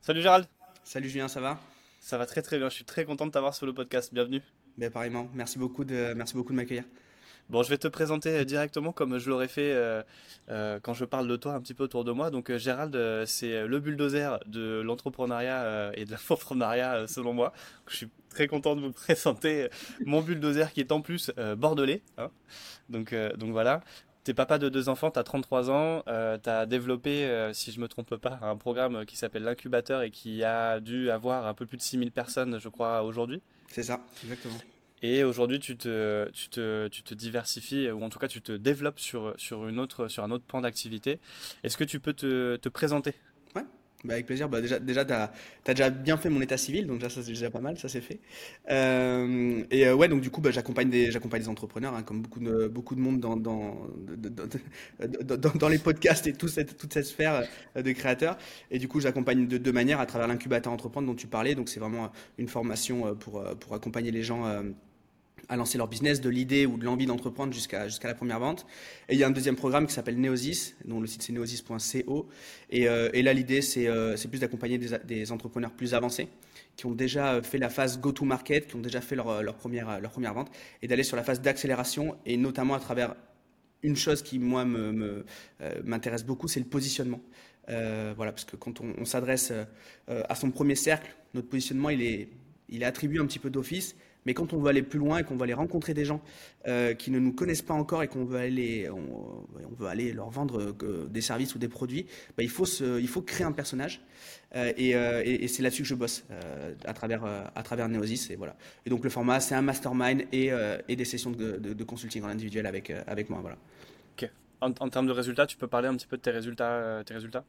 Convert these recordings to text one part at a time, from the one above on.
Salut Gérald. Salut Julien, ça va? Ça va très très bien. Je suis très content de t'avoir sur le podcast. Bienvenue. Ben, pareillement. Merci beaucoup de, merci beaucoup de m'accueillir. Bon, je vais te présenter euh, directement comme je l'aurais fait euh, euh, quand je parle de toi un petit peu autour de moi. Donc, Gérald, c'est le bulldozer de l'entrepreneuriat et de l'infoprenariat selon moi. Je suis très content de vous présenter mon bulldozer qui est en plus bordelais. Hein. Donc, donc voilà. T'es papa de deux enfants, tu as 33 ans, tu as développé, si je me trompe pas, un programme qui s'appelle l'incubateur et qui a dû avoir un peu plus de 6000 personnes, je crois, aujourd'hui. C'est ça, exactement. Et aujourd'hui, tu te, tu, te, tu te diversifies, ou en tout cas, tu te développes sur, sur, une autre, sur un autre pan d'activité. Est-ce que tu peux te, te présenter? Bah avec plaisir. Bah déjà, déjà tu as, déjà bien fait mon état civil, donc ça, c'est déjà pas mal, ça c'est fait. Euh, et euh, ouais, donc du coup, bah, j'accompagne des, j'accompagne des entrepreneurs, hein, comme beaucoup de, beaucoup de monde dans, dans, dans, les podcasts et toute cette, toute cette sphère euh, de créateurs. Et du coup, j'accompagne de deux manières, à travers l'incubateur entreprendre dont tu parlais. Donc c'est vraiment une formation pour, pour accompagner les gens à lancer leur business, de l'idée ou de l'envie d'entreprendre jusqu'à la première vente. Et il y a un deuxième programme qui s'appelle Neosis, dont le site c'est neosis.co. Et, euh, et là, l'idée, c'est euh, plus d'accompagner des, entrepreneurs plus avancés qui ont déjà fait la phase go-to-market, qui ont déjà fait leur, leur, première, leur première vente, et d'aller sur la phase d'accélération, et notamment à travers une chose qui, moi, m'intéresse me, beaucoup, c'est le positionnement. Euh, voilà, parce que quand on, on s'adresse à son premier cercle, notre positionnement, il est, il est attribué un petit peu d'office, mais quand on veut aller plus loin et qu'on va aller rencontrer des gens euh, qui ne nous connaissent pas encore et qu'on veut aller, on, veut aller leur vendre euh, des services ou des produits, bah, il, faut se, il faut créer un personnage. Euh, et, c'est là-dessus que je bosse à travers à travers Neosis et voilà. Et donc le format c'est un mastermind et, des sessions de, consulting en individuel avec avec moi voilà. Ok. En, en, termes de résultats, tu peux parler un petit peu de tes résultats tes résultats?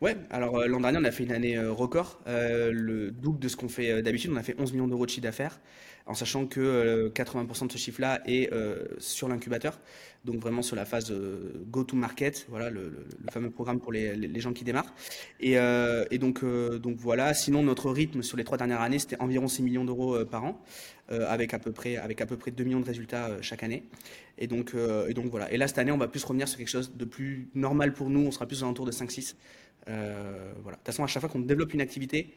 Ouais, alors l'an dernier, on a fait une année record, le double de ce qu'on fait d'habitude. On a fait 11 millions d'euros de chiffre d'affaires en sachant que 80% euh, de ce chiffre-là est euh, sur l'incubateur, donc vraiment sur la phase euh, go-to-market, voilà le, fameux programme pour les, gens qui démarrent. Et, donc, voilà, sinon notre rythme sur les trois dernières années, c'était environ 6 millions d'euros par an, avec, à peu près, avec à peu près 2 millions de résultats chaque année. Et donc, et donc voilà. Et là, cette année, on va plus revenir sur quelque chose de plus normal pour nous, on sera plus aux alentours de 5-6. voilà. De toute façon, à chaque fois qu'on développe une activité,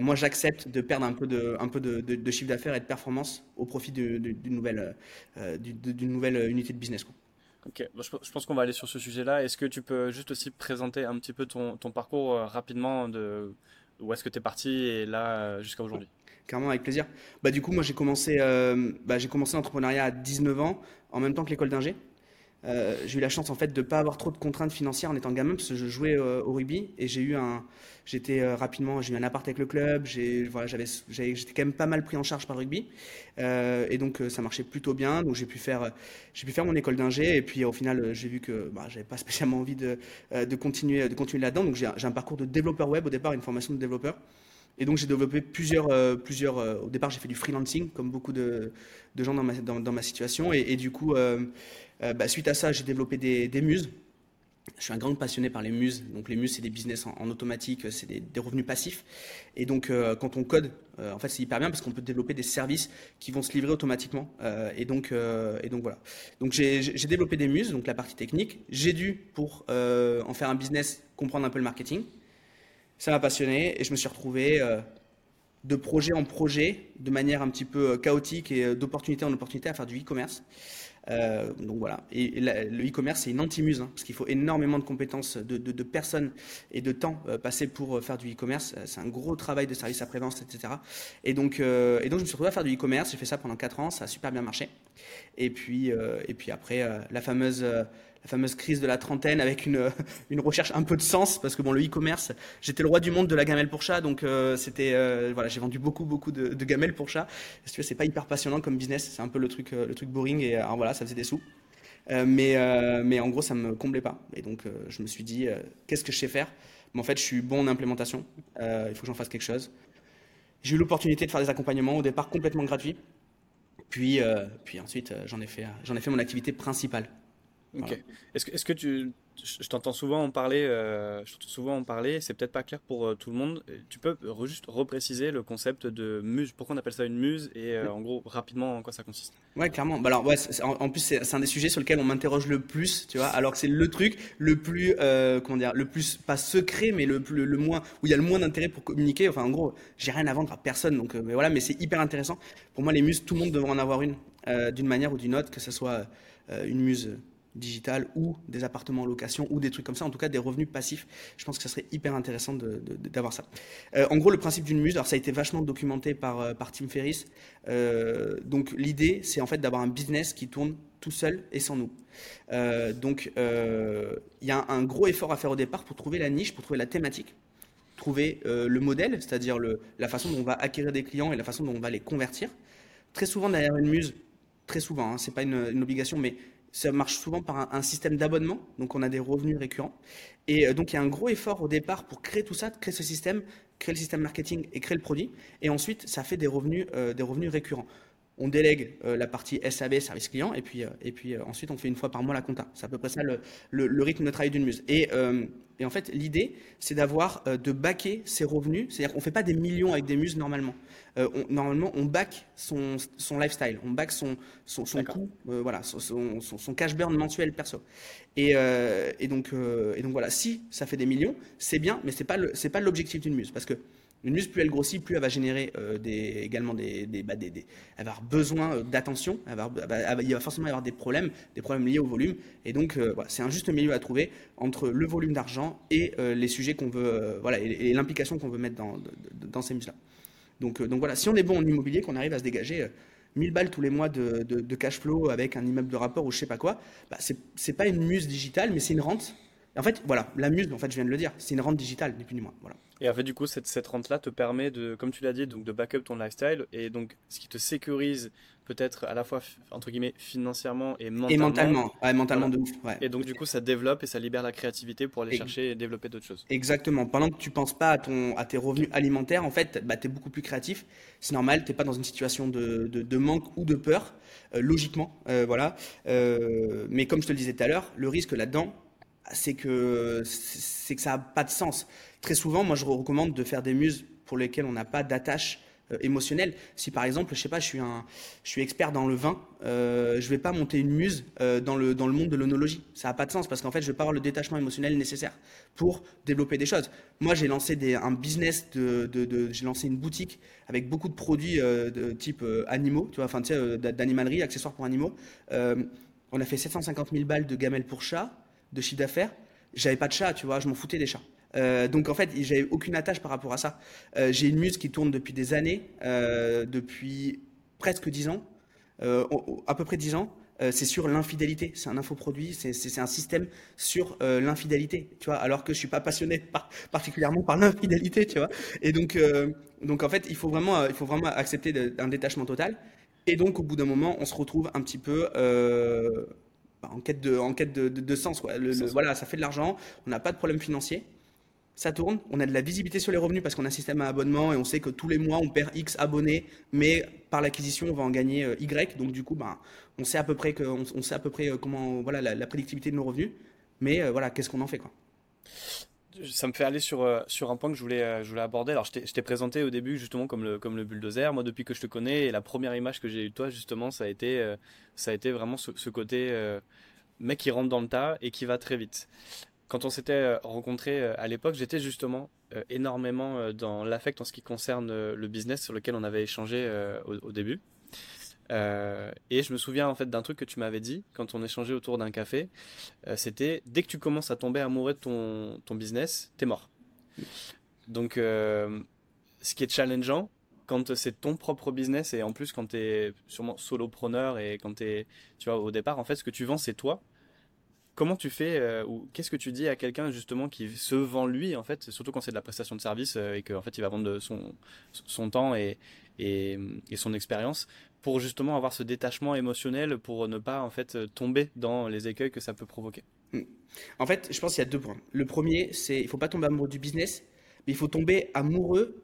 moi, j'accepte de perdre un peu de, un peu de, chiffre d'affaires et de performance au profit d'une nouvelle, euh, d'une nouvelle unité de business. Ok, je pense qu'on va aller sur ce sujet-là. Est-ce que tu peux juste aussi présenter un petit peu ton, ton parcours euh, rapidement de où est-ce que tu es parti et là euh, jusqu'à aujourd'hui? Carrément, avec plaisir. Bah, du coup, moi, j'ai commencé, bah, j'ai commencé l'entrepreneuriat à 19 ans, en même temps que l'école d'ingé. Euh, j'ai eu la chance en fait de pas avoir trop de contraintes financières en étant gamin parce que je jouais euh, au rugby et j'ai eu un j'étais euh, rapidement j'ai eu un appart avec le club j'ai voilà j'avais j'étais quand même pas mal pris en charge par le rugby et donc ça marchait plutôt bien donc j'ai pu faire j'ai pu faire mon école d'ingé et puis au final j'ai vu que bah, j'avais pas spécialement envie de, continuer de continuer là-dedans donc j'ai un parcours de développeur web au départ une formation de développeur et donc j'ai développé plusieurs, plusieurs. au départ, j'ai fait du freelancing, comme beaucoup de, gens dans ma, dans, ma situation. Et, du coup, bah, suite à ça, j'ai développé des, muses. Je suis un grand passionné par les muses. Donc les muses, c'est des business en, automatique, c'est des, revenus passifs. Et donc euh, quand on code, euh, en fait, c'est hyper bien parce qu'on peut développer des services qui vont se livrer automatiquement. et donc et donc voilà. Donc j'ai développé des muses, donc la partie technique. J'ai dû pour en faire un business comprendre un peu le marketing. Ça m'a passionné et je me suis retrouvé de projet en projet, de manière un petit peu chaotique et d'opportunité en opportunité à faire du e-commerce. Euh, donc voilà. Et le e-commerce, c'est une anti-muse, hein, parce qu'il faut énormément de compétences, de, personnes et de temps euh, passé pour euh, faire du e-commerce. C'est un gros travail de service après-vente, etc. Et donc, et donc, je me suis retrouvé à faire du e-commerce. J'ai fait ça pendant 4 ans. Ça a super bien marché. Et puis, et puis après, la fameuse la fameuse crise de la trentaine avec une, une recherche un peu de sens parce que bon le e-commerce j'étais le roi du monde de la gamelle pour chat donc euh, c'était euh, voilà j'ai vendu beaucoup beaucoup de, gamelles pour chat. Tu c'est pas hyper passionnant comme business c'est un peu le truc euh, le truc boring et alors voilà ça faisait des sous. Mais mais en gros ça me comblait pas. Et donc je me suis dit qu'est-ce que je sais faire? Mais en fait je suis bon en implémentation. Il faut que j'en fasse quelque chose. J'ai eu l'opportunité de faire des accompagnements au départ complètement gratuits. Puis, puis ensuite, j'en ai, fait, j'en ai fait mon activité principale. Est-ce que, est que, tu je t'entends souvent en parler, euh, souvent en parler, c'est peut-être pas clair pour euh, tout le monde. Tu peux juste repréciser le concept de muse, pourquoi on appelle ça une muse et euh, en gros rapidement en quoi ça consiste? Ouais, clairement. Bah alors, ouais, en, plus, c'est un des sujets sur lesquels on m'interroge le plus, tu vois, alors que c'est le truc le plus, comment dire, le plus, pas secret, mais le, plus, le moins, où il y a le moins d'intérêt pour communiquer. Enfin, en gros, j'ai rien à vendre à personne, donc, mais voilà, mais c'est hyper intéressant. Pour moi, les muses, tout le monde devrait en avoir une, d'une manière ou d'une autre, que ce soit une muse digital ou des appartements en location ou des trucs comme ça, en tout cas des revenus passifs. Je pense que ça serait hyper intéressant d'avoir ça. Euh, en gros, le principe d'une muse, alors ça a été vachement documenté par, euh, par Tim Ferriss. Euh, donc l'idée, c'est en fait d'avoir un business qui tourne tout seul et sans nous. donc il y a un gros effort à faire au départ pour trouver la niche, pour trouver la thématique trouver le modèle, c'est-à-dire la façon dont on va acquérir des clients et la façon dont on va les convertir. Très souvent derrière une muse, très souvent, hein, c'est pas une, obligation, mais ça marche souvent par un, système d'abonnement, donc on a des revenus récurrents. Et euh, donc il y a un gros effort au départ pour créer tout ça, créer ce système, créer le système marketing et créer le produit. Et ensuite, ça fait des revenus, euh, des revenus récurrents. On délègue euh, la partie SAB, service client, et puis, et puis ensuite on fait une fois par mois la compta. C'est à peu près ça le, le, rythme de travail d'une muse. Et, et en fait, l'idée, c'est d'avoir, de baquer ses revenus. C'est-à-dire qu'on ne fait pas des millions avec des muses normalement. Euh, normalement, on back son, son, lifestyle, on back son, son, son coût, euh, voilà, son, son, cash burn mensuel perso. Et, euh, et, donc, et donc voilà, si ça fait des millions, c'est bien, mais pas c'est pas l'objectif d'une muse, parce que une muse, plus elle grossit, plus elle va générer des, également bah, des, elle va avoir besoin d'attention, il va forcément y avoir des problèmes, des problèmes liés au volume, et donc voilà, c'est un juste milieu à trouver entre le volume d'argent et les sujets qu'on veut, voilà, et, l'implication qu'on veut mettre dans, ces muses là. Donc, euh, voilà, si on est bon en immobilier, qu'on arrive à se dégager 1000 euh, balles tous les mois de, de, cash flow avec un immeuble de rapport ou je sais pas quoi, bah c'est pas une muse digitale, mais c'est une rente. En fait, voilà, la muse, en fait, je viens de le dire, c'est une rente digitale, ni plus ni moins. Voilà. Et en fait, du coup, cette, cette rente-là te permet de, comme tu l'as dit, donc de backup ton lifestyle et donc ce qui te sécurise peut-être à la fois entre guillemets financièrement et mentalement. Et mentalement, ouais, mentalement de ouf. Ouais. Et donc du coup ça développe et ça libère la créativité pour aller chercher et développer d'autres choses. Exactement. Pendant que tu penses pas à ton à tes revenus alimentaires, en fait, bah, tu es beaucoup plus créatif. C'est normal, tu n'es pas dans une situation de, de, manque ou de peur, euh, logiquement. Euh, voilà. Euh, mais comme je te le disais tout à l'heure, le risque là-dedans, c'est que c'est que ça n'a pas de sens. Très souvent, moi je recommande de faire des muses pour lesquelles on n'a pas d'attache euh, émotionnel. Si par exemple, je sais pas, je suis un, je suis expert dans le vin, euh, je vais pas monter une muse euh, dans le dans le monde de l'onologie. Ça n'a pas de sens parce qu'en fait, je vais pas avoir le détachement émotionnel nécessaire pour développer des choses. Moi, j'ai lancé un business de, j'ai lancé une boutique avec beaucoup de produits de type animaux, tu vois, enfin d'animalerie, accessoires pour animaux. on a fait 750 000 balles de gamelles pour chats, de chiffre d'affaires. J'avais pas de chat, tu vois, je m'en foutais des chats. Euh, donc en fait, j'avais aucune attache par rapport à ça. Euh, j'ai une muse qui tourne depuis des années, euh, depuis presque 10 ans, à peu près 10 ans. c'est sur l'infidélité. C'est un infoproduit, c'est un système sur l'infidélité, tu vois. Alors que je suis pas passionné particulièrement par l'infidélité, tu vois. Et donc, donc en fait, il faut vraiment, il faut vraiment accepter un détachement total. Et donc, au bout d'un moment, on se retrouve un petit peu en quête de, en quête de, sens. voilà, ça fait de l'argent, on n'a pas de problème financier ça tourne, on a de la visibilité sur les revenus parce qu'on a un système à abonnement et on sait que tous les mois on perd X abonnés, mais par l'acquisition on va en gagner euh, Y. Donc du coup, ben, on sait à peu près que, on, sait à peu près euh, comment, voilà, la, prédictivité de nos revenus. Mais euh, voilà, qu'est-ce qu'on en fait quoi ça me fait aller sur, sur un point que je voulais, je voulais aborder. Alors, je t'ai présenté au début justement comme le, comme le bulldozer. Moi, depuis que je te connais, et la première image que j'ai eue de toi, justement, ça a été, ça a été vraiment ce, côté mec qui rentre dans le tas et qui va très vite quand on s'était euh, rencontrés euh, à l'époque, j'étais justement euh, énormément dans l'affect en ce qui concerne le business sur lequel on avait échangé au, début. Et je me souviens en fait d'un truc que tu m'avais dit quand on échangeait autour d'un café. C'était dès que tu commences à tomber amoureux de ton, ton business, t'es mort. Donc, ce qui est challengeant, quand c'est ton propre business et en plus quand tu es sûrement solopreneur et quand tu es, tu vois, au départ, en fait, ce que tu vends, c'est toi comment tu fais euh, ou qu'est-ce que tu dis à quelqu'un justement qui se vend lui en fait, surtout quand c'est de la prestation de service euh, et qu'en fait il va vendre son, son temps et, et, son expérience pour justement avoir ce détachement émotionnel pour ne pas en fait tomber dans les écueils que ça peut provoquer. Hmm. En fait, je pense qu'il y a deux points. Le premier, c'est il faut pas tomber amoureux du business, mais il faut tomber amoureux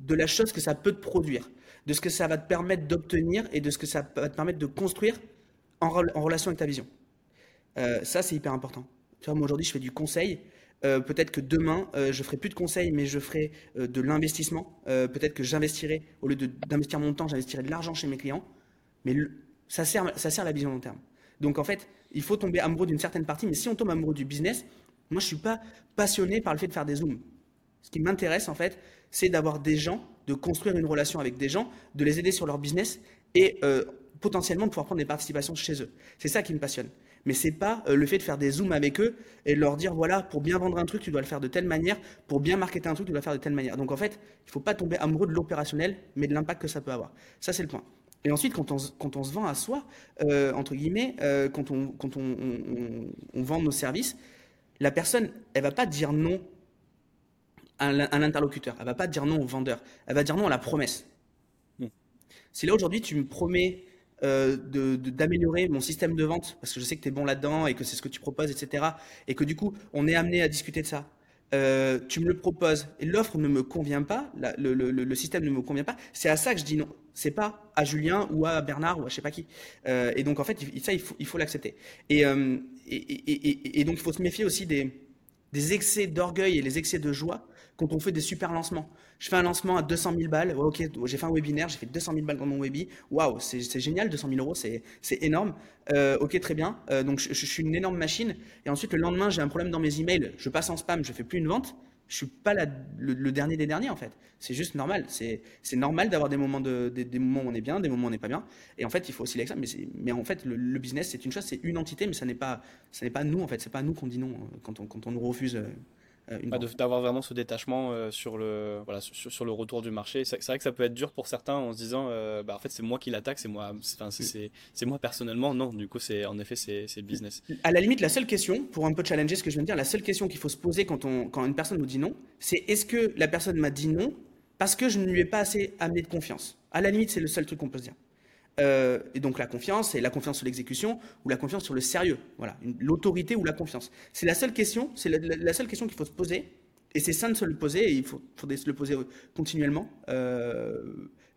de la chose que ça peut te produire, de ce que ça va te permettre d'obtenir et de ce que ça va te permettre de construire en relation avec ta vision. Euh, ça, c'est hyper important. Tu vois, moi aujourd'hui, je fais du conseil. Euh, peut-être que demain, euh, je ferai plus de conseils, mais je ferai euh, de l'investissement. peut-être que j'investirai, au lieu d'investir mon temps, j'investirai de l'argent chez mes clients. Mais ça, sert, ça sert la vision long terme. Donc en fait, il faut tomber amoureux d'une certaine partie. Mais si on tombe amoureux du business, moi, je ne suis pas passionné par le fait de faire des zooms. Ce qui m'intéresse, en fait, c'est d'avoir des gens, de construire une relation avec des gens, de les aider sur leur business et potentiellement de pouvoir prendre des participations chez eux. C'est ça qui me passionne mais c'est pas euh, le fait de faire des zooms avec eux et de leur dire voilà, pour bien vendre un truc, tu dois le faire de telle manière, pour bien marketer un truc, tu dois le faire de telle manière. Donc en fait, il faut pas tomber amoureux de l'opérationnel, mais de l'impact que ça peut avoir. Ça, c'est le point. Et ensuite, quand on, quand on se vend à soi, euh, entre guillemets, euh, quand, on, quand on, on, vend nos services, la personne, elle va pas dire non à l'interlocuteur, elle va pas dire non au vendeur, elle va dire non à la promesse. Hmm. Si là aujourd'hui tu me promets euh, d'améliorer mon système de vente, parce que je sais que tu es bon là-dedans et que c'est ce que tu proposes, etc. Et que du coup, on est amené à discuter de ça. Euh, tu me le proposes et l'offre ne me convient pas, le, le, le, système ne me convient pas, c'est à ça que je dis non. C'est pas à Julien ou à Bernard ou à je sais pas qui. Euh, et donc en fait, ça, il faut il faut l'accepter. Et, euh, et, et, et, donc il faut se méfier aussi des, des excès d'orgueil et les excès de joie quand on fait des super lancements. Je fais un lancement à 200 000 balles. ok, j'ai fait un webinaire, j'ai fait 200 000 balles dans mon webi. Waouh, c'est génial, 200 000 euros, c'est énorme. Euh, ok, très bien. Euh, donc je, suis une énorme machine. Et ensuite, le lendemain, j'ai un problème dans mes emails. Je passe en spam, je fais plus une vente. Je suis pas le, dernier des derniers en fait. C'est juste normal. C'est normal d'avoir des moments de, où on est bien, des moments où on n'est pas bien. Et en fait, il faut aussi l'examen. Mais, mais en fait, le, business, c'est une chose, c'est une entité, mais ça n'est pas, nous en fait. C'est pas nous qu'on dit non quand on, quand on nous refuse. Euh, d'avoir vraiment ce détachement euh, sur, le, voilà, sur, sur, le retour du marché. C'est vrai que ça peut être dur pour certains en se disant euh, bah, en fait c'est moi qui l'attaque, c'est moi, c'est moi personnellement. Non, du coup c'est en effet c'est le business. À la limite, la seule question, pour un peu challenger ce que je viens de dire, la seule question qu'il faut se poser quand, on, quand une personne nous dit non, c'est est-ce que la personne m'a dit non parce que je ne lui ai pas assez amené de confiance? À la limite, c'est le seul truc qu'on peut se dire. Euh, et donc la confiance, c'est la confiance sur l'exécution ou la confiance sur le sérieux. Voilà, l'autorité ou la confiance. C'est la seule question, c'est la, seule question qu'il faut se poser. Et c'est sain de se le poser, et il faut, se le poser continuellement. Euh,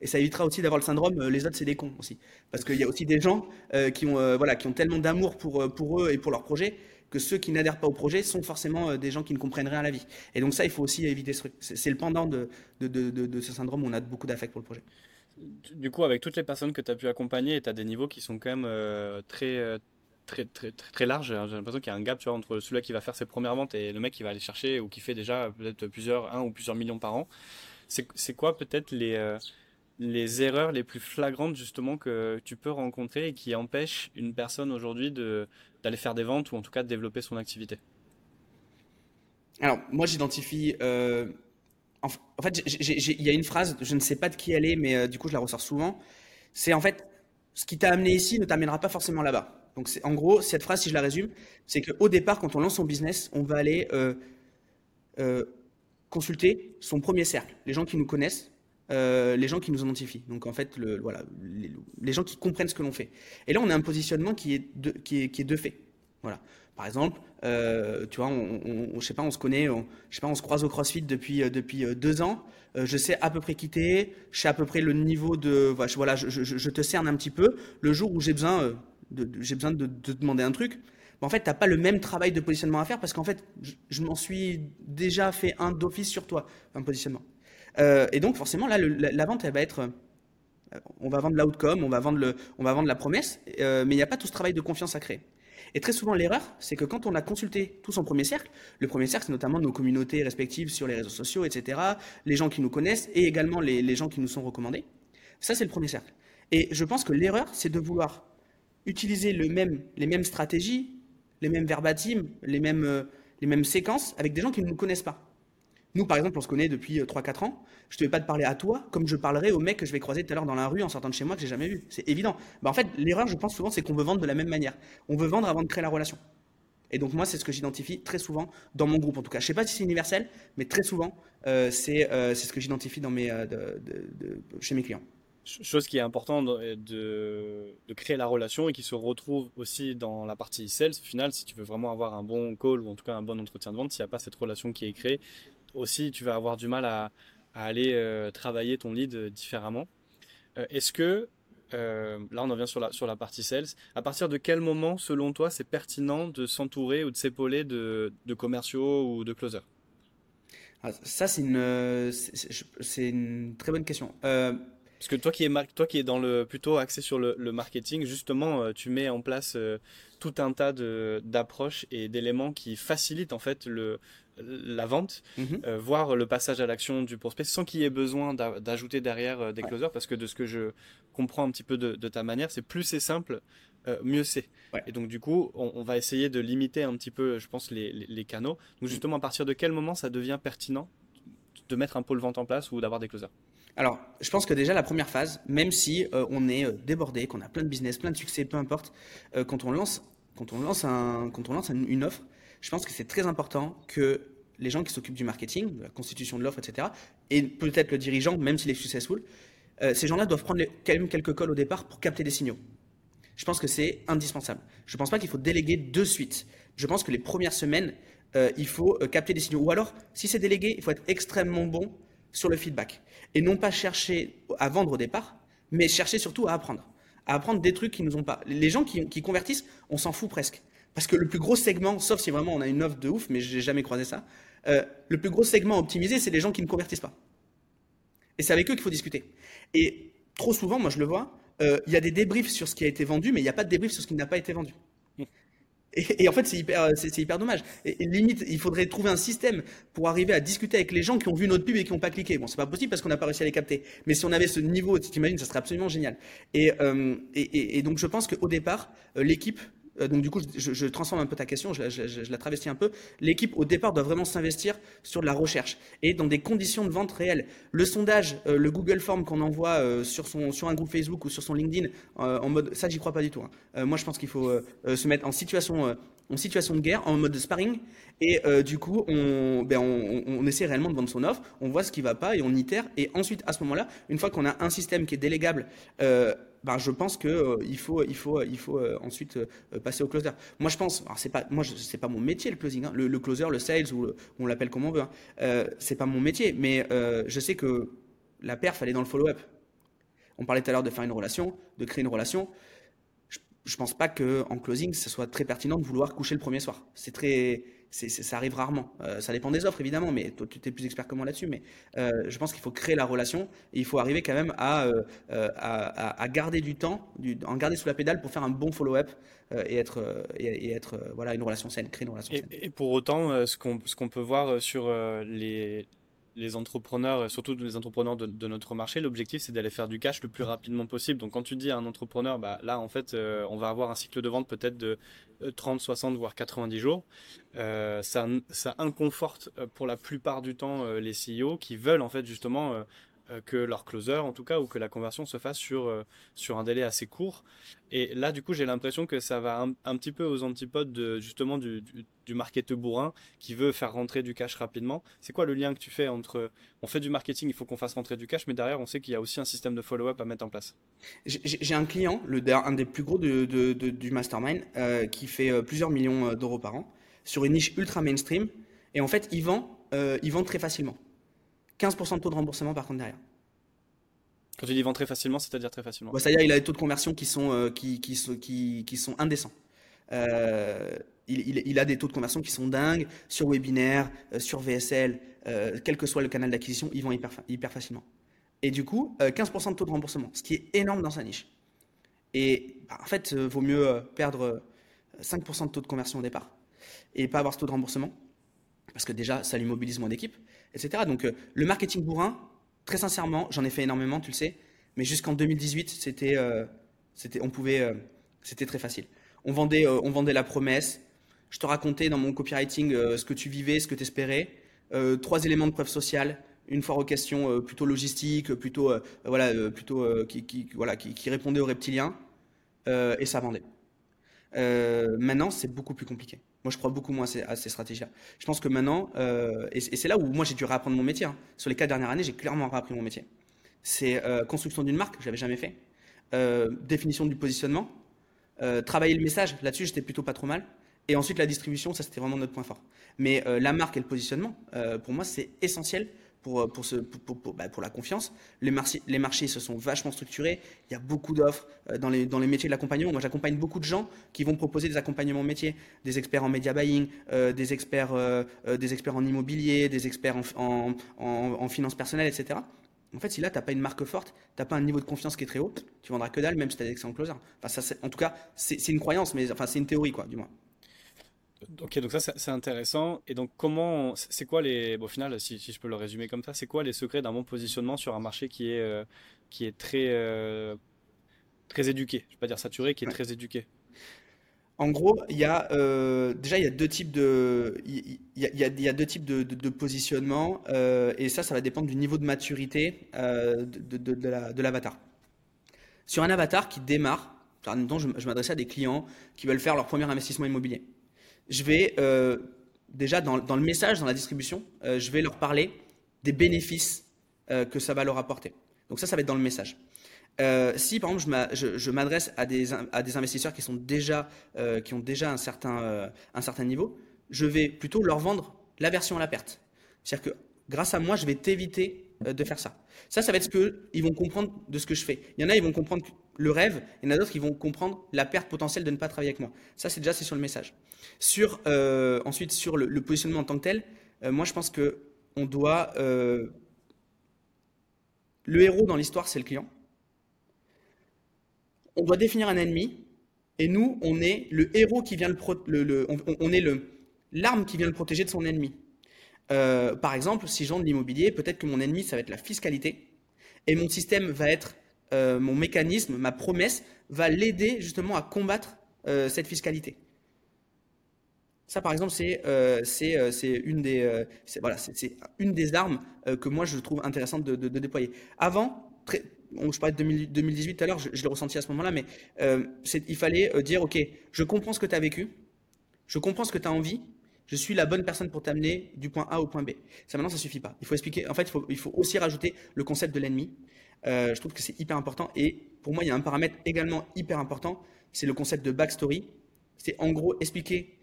et ça évitera aussi d'avoir le syndrome euh, les autres c'est des cons aussi. Parce qu'il y a aussi des gens qui, ont, voilà, qui ont tellement d'amour pour, eux et pour leur projet que ceux qui n'adhèrent pas au projet sont forcément des gens qui ne comprennent rien à la vie. Et donc ça, il faut aussi éviter ce truc. C'est le pendant de, de ce syndrome où on a beaucoup d'affect pour le projet du coup, avec toutes les personnes que tu as pu accompagner, tu as des niveaux qui sont quand même euh, très, euh, très, très, très, très larges. J'ai l'impression qu'il y a un gap entre celui-là qui va faire ses premières ventes et le mec qui va aller chercher ou qui fait déjà peut-être plusieurs, un ou plusieurs millions par an. C'est quoi peut-être les, euh, les erreurs les plus flagrantes justement que tu peux rencontrer et qui empêchent une personne aujourd'hui d'aller faire des ventes ou en tout cas de développer son activité? Alors, moi j'identifie en, fait, il y a une phrase, je ne sais pas de qui elle est, mais euh, du coup, je la ressors souvent. C'est en fait, ce qui t'a amené ici ne t'amènera pas forcément là-bas. Donc, en gros, cette phrase, si je la résume, c'est qu'au départ, quand on lance son business, on va aller euh, euh, consulter son premier cercle, les gens qui nous connaissent, les gens qui nous identifient. Donc, en fait, voilà, les, gens qui comprennent ce que l'on fait. Et là, on a un positionnement qui est de, qui est de fait. Voilà. Par exemple, euh, tu vois, on, on, sais pas, on se connaît, on, je sais pas, on se croise au CrossFit depuis euh, depuis euh, deux ans. je sais à peu près quitter, je sais à peu près le niveau de, voilà, je, te cerne un petit peu. Le jour où j'ai besoin, de, j'ai besoin de, de, demander un truc, ben, en fait, t'as pas le même travail de positionnement à faire parce qu'en fait, je, m'en suis déjà fait un d'office sur toi, un positionnement. et donc forcément, là, la, vente, elle va être on va vendre l'outcome, on va vendre le, on va vendre la promesse, mais il n'y a pas tout ce travail de confiance à créer. Et très souvent, l'erreur, c'est que quand on a consulté tout son premier cercle, le premier cercle, c'est notamment nos communautés respectives sur les réseaux sociaux, etc., les gens qui nous connaissent et également les, gens qui nous sont recommandés. Ça, c'est le premier cercle. Et je pense que l'erreur, c'est de vouloir utiliser les mêmes stratégies, les mêmes verbatims, euh, les mêmes séquences avec des gens qui ne nous connaissent pas. Nous, par exemple, on se connaît depuis 3-4 euh, ans. Je ne vais pas te parler à toi comme je parlerai au mec que je vais croiser tout à l'heure dans la rue en sortant de chez moi que j'ai jamais vu. C'est évident. Bah, en fait, l'erreur, je pense souvent, c'est qu'on veut vendre de la même manière. On veut vendre avant de créer la relation. Et donc moi, c'est ce que j'identifie très souvent dans mon groupe, en tout cas. Je ne sais pas si c'est universel, mais très souvent, euh, euh, c'est ce que j'identifie mes, chez mes clients. Chose qui est importante de, de, créer la relation et qui se retrouve aussi dans la partie sales. Au final, si tu veux vraiment avoir un bon call ou en tout cas un bon entretien de vente, s'il n'y a pas cette relation qui est créée, aussi tu vas avoir du mal à, aller euh, travailler ton lead différemment. Euh, est-ce que là on en vient sur la, sur la partie sales, à partir de quel moment, selon toi, c'est pertinent de s'entourer ou de s'épauler de, de commerciaux ou de closers? Ah, ça, c'est une, c'est une très bonne question. Euh, Parce que toi qui es toi qui est dans le plutôt axé sur le, marketing, justement, euh, tu mets en place euh, tout un tas d'approches et d'éléments qui facilitent en fait le, la vente, voire le passage à l'action du prospect, sans qu'il y ait besoin d'ajouter derrière des closers. Parce que de ce que je comprends un petit peu de, de ta manière, c'est plus c'est simple, euh, mieux c'est. Et donc du coup, on, va essayer de limiter un petit peu, je pense, les, canaux. Donc justement, à partir de quel moment ça devient pertinent de mettre un pôle vente en place ou d'avoir des closers alors, je pense que déjà la première phase, même si euh, on est euh, débordé, qu'on a plein de business, plein de succès, peu importe, quand on lance, quand on lance un, quand on lance une offre, je pense que c'est très important que les gens qui s'occupent du marketing, de la constitution de l'offre, etc., et peut-être le dirigeant, même s'il est successful, ces gens-là doivent prendre quand même quelques calls au départ pour capter des signaux. Je pense que c'est indispensable. Je ne pense pas qu'il faut déléguer de suite. Je pense que les premières semaines, euh, il faut euh, capter des signaux. Ou alors, si c'est délégué, il faut être extrêmement bon sur le feedback. Et non pas chercher à vendre au départ, mais chercher surtout à apprendre. À apprendre des trucs qui nous ont pas. Les gens qui, convertissent, on s'en fout presque. Parce que le plus gros segment, sauf si vraiment on a une offre de ouf, mais je n'ai jamais croisé ça, euh, le plus gros segment optimisé, c'est les gens qui ne convertissent pas. Et c'est avec eux qu'il faut discuter. Et trop souvent, moi je le vois, euh, il y a des débriefs sur ce qui a été vendu, mais il n'y a pas de débrief sur ce qui n'a pas été vendu. Et, en fait, c'est hyper, c'est, hyper dommage. Et, limite, il faudrait trouver un système pour arriver à discuter avec les gens qui ont vu notre pub et qui n'ont pas cliqué. Bon, c'est pas possible parce qu'on n'a pas réussi à les capter. Mais si on avait ce niveau, tu t'imagines, ça serait absolument génial. Et, euh, donc, je pense qu'au départ, l'équipe euh, donc du coup, je, transforme un peu ta question, je, la travestis un peu. L'équipe, au départ, doit vraiment s'investir sur de la recherche et dans des conditions de vente réelles. Le sondage, euh, le Google Form qu'on envoie euh, sur, son, sur un groupe Facebook ou sur son LinkedIn, en mode, ça, j'y crois pas du tout. Hein. moi, je pense qu'il faut se mettre en situation, en situation de guerre, en mode sparring. Et du coup, on, ben, on, essaie réellement de vendre son offre, on voit ce qui va pas et on itère. Et ensuite, à ce moment-là, une fois qu'on a un système qui est délégable, ben, je pense qu'il euh, faut, il faut, il faut euh, ensuite euh, passer au closer. Moi, je pense, alors c'est pas, moi, c'est pas mon métier le closing, hein. le, closer, le sales ou, on l'appelle comme on veut. Hein. c'est pas mon métier, mais je sais que la perf, elle est dans le follow-up. On parlait tout à l'heure de faire une relation, de créer une relation. Je, pense pas que en closing, ce soit très pertinent de vouloir coucher le premier soir. C'est très, ça arrive rarement. Euh, ça dépend des offres évidemment, mais toi tu es plus expert que moi là-dessus. Mais euh, je pense qu'il faut créer la relation et il faut arriver quand même à, euh, à, garder du temps, en garder sous la pédale pour faire un bon follow-up et être, et, être voilà, une relation saine, créer une relation et, saine. Et pour autant, ce qu'on ce qu'on peut voir sur les les entrepreneurs, surtout les entrepreneurs de, notre marché, l'objectif c'est d'aller faire du cash le plus rapidement possible. Donc quand tu dis à un entrepreneur, bah, là en fait euh, on va avoir un cycle de vente peut-être de 30, euh, 60, voire 90 jours, euh, ça, ça inconforte pour la plupart du temps les CEO qui veulent en fait justement euh, que leur closer en tout cas ou que la conversion se fasse sur euh, sur un délai assez court. Et là du coup j'ai l'impression que ça va un, petit peu aux antipodes de, justement du, du, marketeur bourrin qui veut faire rentrer du cash rapidement. C'est quoi le lien que tu fais entre on fait du marketing il faut qu'on fasse rentrer du cash mais derrière on sait qu'il y a aussi un système de follow-up à mettre en place. J'ai un client le un des plus gros de, du mastermind euh, qui fait plusieurs millions d'euros par an sur une niche ultra mainstream. Et en fait il vend il vend très facilement 15% de taux de remboursement par contre derrière. Quand tu dis vend très facilement, c'est-à-dire très facilement bah, C'est-à-dire il a des taux de conversion qui sont, euh, qui, qui, qui, sont indécents. Euh, il, a des taux de conversion qui sont dingues sur webinaire, euh, sur VSL, quel que soit le canal d'acquisition, ils vont hyper, hyper facilement. Et du coup, 15% de taux de remboursement, ce qui est énorme dans sa niche. Et bah, en fait, vaut mieux perdre 5% de taux de conversion au départ et pas avoir ce taux de remboursement, parce que déjà, ça lui mobilise moins d'équipe etc. Donc euh, le marketing bourrin, très sincèrement, j'en ai fait énormément, tu le sais, mais jusqu'en 2018, c'était, euh, c'était, on pouvait, euh, c'était très facile. On vendait, on vendait la promesse. Je te racontais dans mon copywriting ce que tu vivais, ce que tu espérais. trois éléments de preuve sociale, une fois aux questions plutôt logistiques, plutôt voilà, plutôt qui, qui, voilà, qui, répondaient aux reptiliens, et ça vendait. maintenant, c'est beaucoup plus compliqué. Moi, je crois beaucoup moins à ces, stratégies-là. Je pense que maintenant, euh, et, c'est là où moi j'ai dû réapprendre mon métier. Hein. Sur les quatre dernières années, j'ai clairement réappris mon métier. C'est euh, construction d'une marque, je l'avais jamais fait. Euh, définition du positionnement. travailler le message, là-dessus, j'étais plutôt pas trop mal. Et ensuite, la distribution, ça c'était vraiment notre point fort. Mais la marque et le positionnement, pour moi, c'est essentiel pour, bah, pour, la confiance. Les marchés, se sont vachement structurés. Il y a beaucoup d'offres euh, dans les, métiers de l'accompagnement. Moi, j'accompagne beaucoup de gens qui vont proposer des accompagnements métiers, des experts en media buying, euh, des, experts, euh, en immobilier, des experts en, en, en, finance personnelle, etc. En fait, si là, tu n'as pas une marque forte, tu n'as pas un niveau de confiance qui est très haut, tu vendras que dalle, même si tu as des excellents closers. En tout cas, c'est une croyance, mais enfin, c'est une théorie, quoi, du moins. Ok, donc ça c'est intéressant. Et donc comment, c'est quoi les, bon, au final, si, si, je peux le résumer comme ça, c'est quoi les secrets d'un bon positionnement sur un marché qui est, euh, qui est très, euh, très éduqué? Je vais pas dire saturé, qui est très éduqué. En gros, il y a euh, déjà il y a deux types de il y, a, il y a deux types de, de, positionnement et ça ça va dépendre du niveau de maturité de, de l'avatar. Sur un avatar qui démarre, par exemple, je, je m'adresse à des clients qui veulent faire leur premier investissement immobilier je vais euh, déjà dans, le message, dans la distribution, euh, je vais leur parler des bénéfices euh, que ça va leur apporter. Donc ça, ça va être dans le message. si par exemple je m'adresse à des, investisseurs qui, sont déjà, qui ont déjà un certain, un certain niveau, je vais plutôt leur vendre la version à la perte. C'est-à-dire que grâce à moi, je vais t'éviter de faire ça. Ça, ça va être ce qu'ils vont comprendre de ce que je fais. Il y en a, ils vont comprendre le rêve, il y en a d'autres qui vont comprendre la perte potentielle de ne pas travailler avec moi. Ça, c'est déjà c'est sur le message. Sur euh, ensuite sur le, positionnement en tant que tel, euh, moi je pense que on doit euh, le héros dans l'histoire, c'est le client. On doit définir un ennemi, et nous, on est le héros qui vient le, on, est l'arme qui vient le protéger de son ennemi. par exemple, si j'en de l'immobilier, peut-être que mon ennemi, ça va être la fiscalité, et mon système va être euh, mon mécanisme, ma promesse, va l'aider justement à combattre euh, cette fiscalité. Ça, par exemple, c'est euh, une, des, armes que moi je trouve intéressante de, déployer. Avant, je parlais de 2018 tout à l'heure, je, l'ai ressenti à ce moment-là, mais il fallait dire, OK, je comprends ce que tu as vécu, je comprends ce que tu as envie, je suis la bonne personne pour t'amener du point A au point B. Ça maintenant, ça suffit pas. Il faut expliquer. En fait, il faut, aussi rajouter le concept de l'ennemi. Euh, je trouve que c'est hyper important. Et pour moi, il y a un paramètre également hyper important, c'est le concept de backstory. C'est en gros expliquer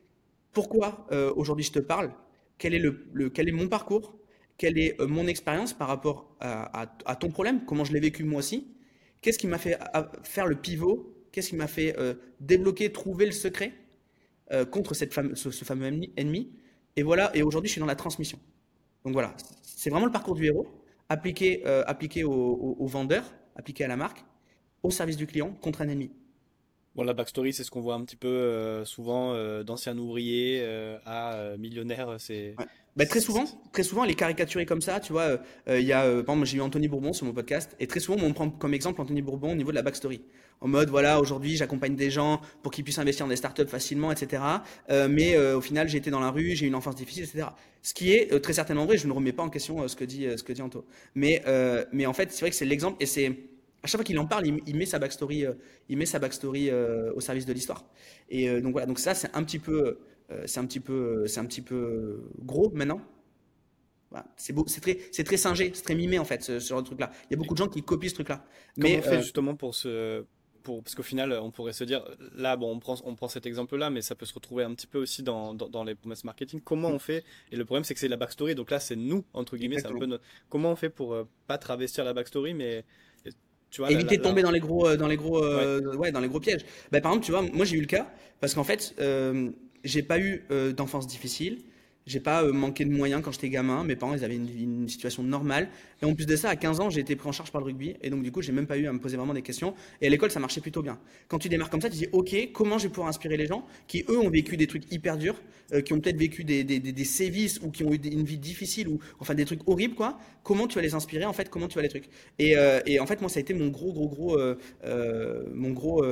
pourquoi euh, aujourd'hui je te parle, quel est, le, quel est mon parcours, quelle est euh, mon expérience par rapport à, ton problème, comment je l'ai vécu moi aussi, qu'est-ce qui m'a fait faire le pivot, qu'est-ce qui m'a fait débloquer, trouver le secret contre cette ce, ce, fameux ennemi. Et voilà, et aujourd'hui je suis dans la transmission. Donc voilà, c'est vraiment le parcours du héros appliqué, euh, appliqué au, vendeur, appliqué à la marque, au service du client contre un ennemi. Bon, la backstory, c'est ce qu'on voit un petit peu euh, souvent euh, d'anciens ouvriers à millionnaires. C'est bah, très souvent, très souvent, les caricaturer comme ça, tu vois. Il y a, par exemple, j'ai eu Anthony Bourbon sur mon podcast, et très souvent, on prend comme exemple Anthony Bourbon au niveau de la backstory en mode voilà aujourd'hui j'accompagne des gens pour qu'ils puissent investir dans des startups facilement, etc. Euh, mais euh, au final j'ai été dans la rue, j'ai eu une enfance difficile, etc. Ce qui est euh, très certainement vrai, je ne remets pas en question ce que dit ce que dit Anto. Mais mais en fait c'est vrai que c'est l'exemple et c'est à chaque fois qu'il en parle, il, met sa backstory, il met sa backstory au service de l'histoire. Et donc voilà, donc ça c'est un petit peu, c'est un petit peu, c'est un petit peu gros maintenant. C'est beau, c'est très, c'est très singé, c'est très mimé en fait ce, ce truc-là. Il y a beaucoup de gens qui copient ce truc-là. Mais on fait justement pour se parce qu'au final, on pourrait se dire, là, bon, on prend, on prend cet exemple-là, mais ça peut se retrouver un petit peu aussi dans, dans, les promesses marketing. Comment on fait? Et le problème, c'est que c'est la backstory, donc là, c'est nous, entre guillemets, c'est un peu notre... Comment on fait pour euh, pas travestir la backstory, mais tu vois, éviter de tomber dans les gros, euh, dans les gros, euh, ouais. dans les gros pièges. Bah, par exemple, tu vois, moi j'ai eu le cas parce qu'en fait, j'ai pas eu d'enfance difficile. J'ai pas euh, manqué de moyens quand j'étais gamin. Mes parents, ils avaient une, situation normale. Et en plus de ça, à 15 ans, j'ai été pris en charge par le rugby. Et donc, du coup, j'ai même pas eu à me poser vraiment des questions. Et à l'école, ça marchait plutôt bien. Quand tu démarres comme ça, tu dis, OK, comment je vais pouvoir inspirer les gens qui, eux, ont vécu des trucs hyper durs, euh, qui ont peut-être vécu des, sévices ou qui ont eu une vie difficile ou, enfin, des trucs horribles, quoi. Comment tu vas les inspirer, en fait, comment tu vas les trucs? Et, euh, et en fait, moi, ça a été mon gros, gros, gros, mon gros,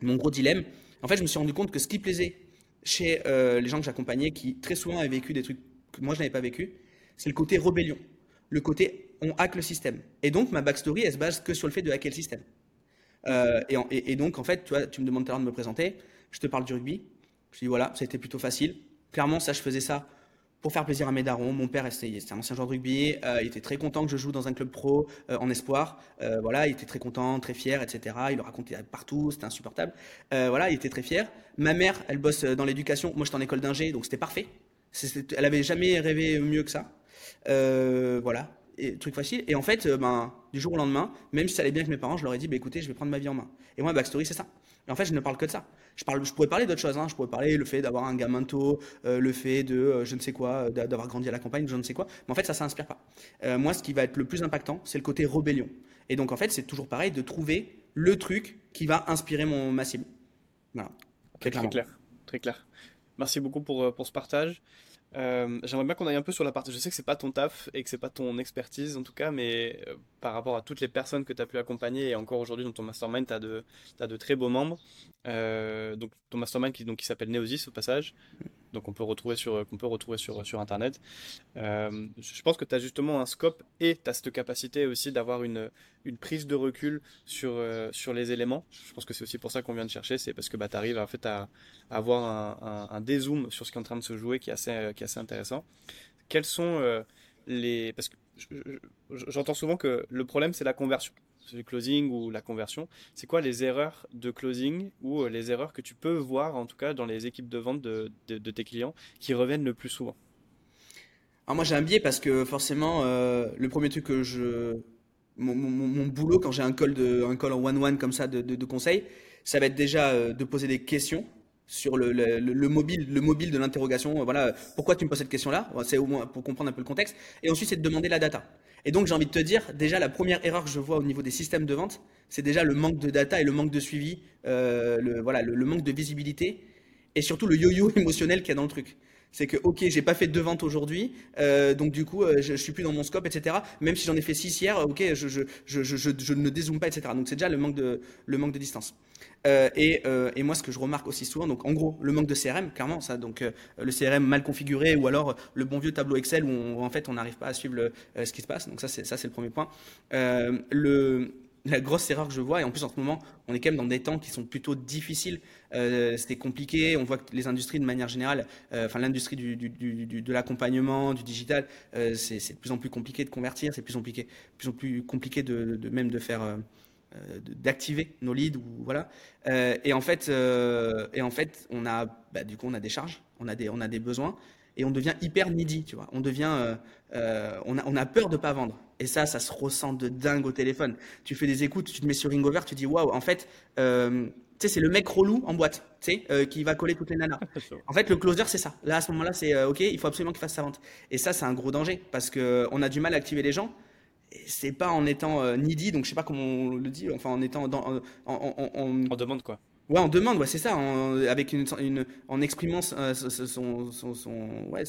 mon gros dilemme. En fait, je me suis rendu compte que ce qui plaisait chez euh, les gens que j'accompagnais qui très souvent avaient vécu des trucs que moi je n'avais pas vécu, c'est le côté rébellion, le côté on hack le système. Et donc ma backstory elle se base que sur le fait de hacker le système. Euh, et, donc en fait, tu, me demandes tout à l'heure de me présenter, je te parle du rugby, je dis voilà, ça a été plutôt facile. Clairement, ça je faisais ça pour faire plaisir à mes darons. Mon père, c'était un ancien joueur de rugby. Euh, il était très content que je joue dans un club pro euh, en espoir. Euh, voilà, il était très content, très fier, etc. Il le racontait partout, c'était insupportable. voilà, il était très fier. Ma mère, elle bosse dans l'éducation. Moi, j'étais en école d'ingé, donc c'était parfait. Elle avait jamais rêvé mieux que ça. voilà, et, truc facile. Et en fait, ben, du jour au lendemain, même si ça allait bien avec mes parents, je leur ai dit, bah, écoutez, je vais prendre ma vie en main. Et moi, backstory, c'est ça. Et en fait, je ne parle que de ça. Je, parle, je pourrais parler d'autres choses. Hein. Je pourrais parler le fait d'avoir un gamin tôt, euh, le fait de euh, je ne sais quoi, d'avoir grandi à la campagne, je ne sais quoi. Mais en fait, ça, ça inspire pas. Euh, moi, ce qui va être le plus impactant, c'est le côté rébellion. Et donc, en fait, c'est toujours pareil de trouver le truc qui va inspirer mon, ma cible. Voilà. Très, très clair. Très clair. Merci beaucoup pour, pour ce partage. Euh, j'aimerais bien qu'on aille un peu sur la partie. Je sais que c'est pas ton taf et que c'est pas ton expertise en tout cas, mais euh, par rapport à toutes les personnes que tu as pu accompagner et encore aujourd'hui dans ton mastermind, tu as, as, de très beaux membres. Euh, donc ton mastermind qui, qui s'appelle Neosis au passage, donc on peut retrouver sur, qu'on peut retrouver sur, sur Internet. Euh, je pense que tu as justement un scope et tu as cette capacité aussi d'avoir une, une prise de recul sur, euh, sur les éléments. Je pense que c'est aussi pour ça qu'on vient de chercher, c'est parce que bah, tu arrives en fait à, avoir un, un, dézoom sur ce qui est en train de se jouer qui est assez, qui est assez intéressant. Quels sont les... Parce que j'entends souvent que le problème c'est la conversion le closing ou la conversion, c'est quoi les erreurs de closing ou euh, les erreurs que tu peux voir en tout cas dans les équipes de vente de, tes clients qui reviennent le plus souvent? Alors moi j'ai un biais parce que forcément euh, le premier truc que je mon, boulot quand j'ai un call de un call en one one comme ça de, de, conseil, ça va être déjà euh, de poser des questions sur le, le, mobile, le mobile de l'interrogation. Voilà, pourquoi tu me poses cette question-là? C'est au moins pour comprendre un peu le contexte. Et ensuite, c'est de demander la data. Et donc, j'ai envie de te dire, déjà, la première erreur que je vois au niveau des systèmes de vente, c'est déjà le manque de data et le manque de suivi, euh, le, voilà, le, manque de visibilité et surtout le yo-yo émotionnel qu'il y a dans le truc. C'est que, ok, j'ai pas fait deux ventes aujourd'hui, euh, donc du coup, euh, je, je, suis plus dans mon scope, etc. Même si j'en ai fait six hier, ok, je, ne dézoome pas, etc. Donc c'est déjà le manque de, distance. Euh, et, moi, ce que je remarque aussi souvent, donc en gros, le manque de CRM, clairement, ça, donc le CRM mal configuré ou alors le bon vieux tableau Excel où, en fait on n'arrive pas à suivre ce qui se passe. Donc ça, c'est ça, c'est le premier point. La grosse erreur que je vois, et en plus en ce moment, on est quand même dans des temps qui sont plutôt difficiles. Euh, C'était compliqué. On voit que les industries, de manière générale, enfin l'industrie du, du, du, de l'accompagnement, du digital, c'est de plus en plus compliqué de convertir. C'est de plus en plus, en plus compliqué de, même de faire euh, d'activer nos leads ou voilà euh, et en fait euh, et en fait on a bah, du coup on a des charges on a des on a des besoins et on devient hyper needy tu vois on devient on a on a peur de pas vendre et ça ça se ressent de dingue au téléphone. Tu fais des écoutes tu te mets sur Ringover tu dis waouh en fait tu sais c'est le mec relou en boîte tu sais qui va coller toutes les nanas. En fait le closer c'est ça. Là à ce moment-là c'est ok il faut absolument qu'il fasse sa vente. Et ça c'est un gros danger parce que on a du mal à activer les gens c'est pas en étant euh, needy, donc je sais pas comment on le dit, enfin en étant dans, en, demande quoi. Ouais, en demande, ouais, c'est ça, en, exprimant euh, son, son, son, ouais,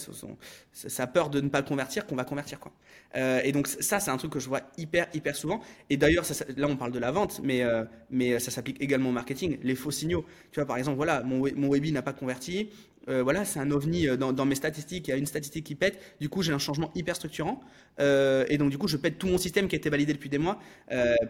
sa peur de ne pas convertir, qu'on va convertir quoi. Euh, et donc ça, c'est un truc que je vois hyper hyper souvent. Et d'ailleurs, là on parle de la vente, mais mais ça s'applique également au marketing. Les faux signaux, tu vois, par exemple, voilà, mon mon webi n'a pas converti, euh, voilà, c'est un ovni euh, dans, mes statistiques. Il y a une statistique qui pète. Du coup, j'ai un changement hyper structurant. Euh, et donc, du coup, je pète tout mon système qui a été validé depuis des mois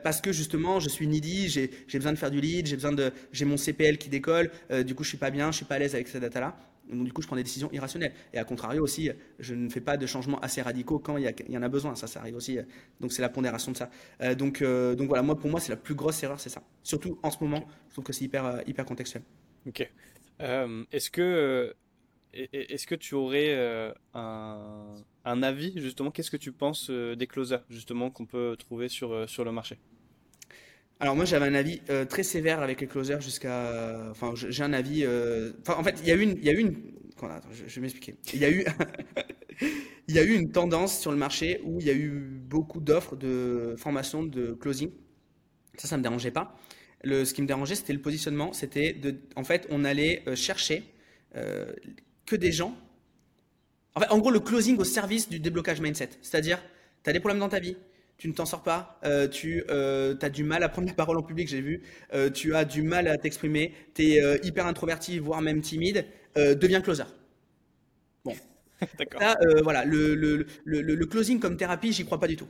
parce que justement, je suis needy, j'ai besoin de faire du lead, j'ai besoin de, j'ai mon CPL qui décolle. du coup, je suis pas bien, je suis pas à l'aise avec cette data-là. Donc, du coup, je prends des décisions irrationnelles. Et à contrario aussi, je ne fais pas de changements assez radicaux quand il y, en a besoin. Ça, ça arrive aussi. Donc, c'est la pondération de ça. donc, donc voilà, moi, pour moi, c'est la plus grosse erreur, c'est ça. Surtout en ce moment, je trouve que c'est hyper, hyper contextuel. Ok. Euh, est-ce que euh, est-ce que tu aurais euh, un, avis justement Qu'est-ce que tu penses des closers justement qu'on peut trouver sur sur le marché? Alors moi j'avais un avis très sévère avec les closers jusqu'à, enfin j'ai un avis, en fait il y a eu une, il y a eu une, je, vais m'expliquer. Il y a eu, il y a eu une tendance sur le marché où il y a eu beaucoup d'offres de formation de closing. Ça, ça me dérangeait pas ce qui me dérangeait, c'était le positionnement. C'était de, en fait, on allait euh, chercher euh, que des gens. En, fait, en gros, le closing au service du déblocage mindset. C'est-à-dire, tu as des problèmes dans ta vie, tu ne t'en sors pas, euh, tu as du mal à prendre la parole en public, j'ai vu, tu as du mal à t'exprimer, tu es hyper introverti, voire même timide, deviens closer. Bon. D'accord. voilà, le, le, le, le, closing comme thérapie, j'y crois pas du tout.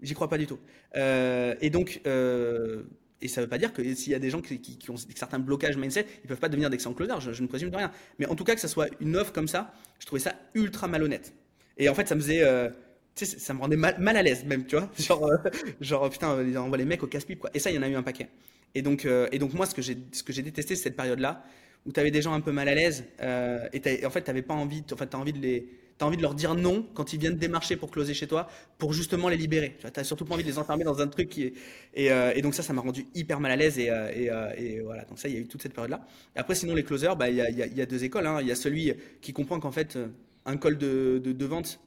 J'y crois pas du tout. et donc, et ça ne veut pas dire que s'il y a des gens qui, ont certains blocages mindset, ils peuvent pas devenir d'excellents closers, je, je, ne présume de rien. Mais en tout cas, que ça soit une offre comme ça, je trouvais ça ultra malhonnête. Et en fait, ça me faisait, euh, ça me rendait mal, mal, à l'aise même, tu vois. Genre, euh, genre putain, on envoie les mecs au casse-pipe, quoi. Et ça, il y en a eu un paquet. Et donc, euh, et donc moi, ce que j'ai, ce détesté, c'est cette période-là où tu avais des gens un peu mal à l'aise, et, en fait, tu n'avais pas envie, en fait, as envie de les, tu as envie de leur dire non quand ils viennent démarcher pour closer chez toi, pour justement les libérer. Tu n'as surtout pas envie de les enfermer dans un truc qui est. Et, et donc, ça, ça m'a rendu hyper mal à l'aise. Et, et, voilà, donc ça, il y a eu toute cette période-là. Après, sinon, les closers, bah, il y, a, y, a, deux écoles. Hein. Il y a celui qui comprend qu'en fait, un call de, vente,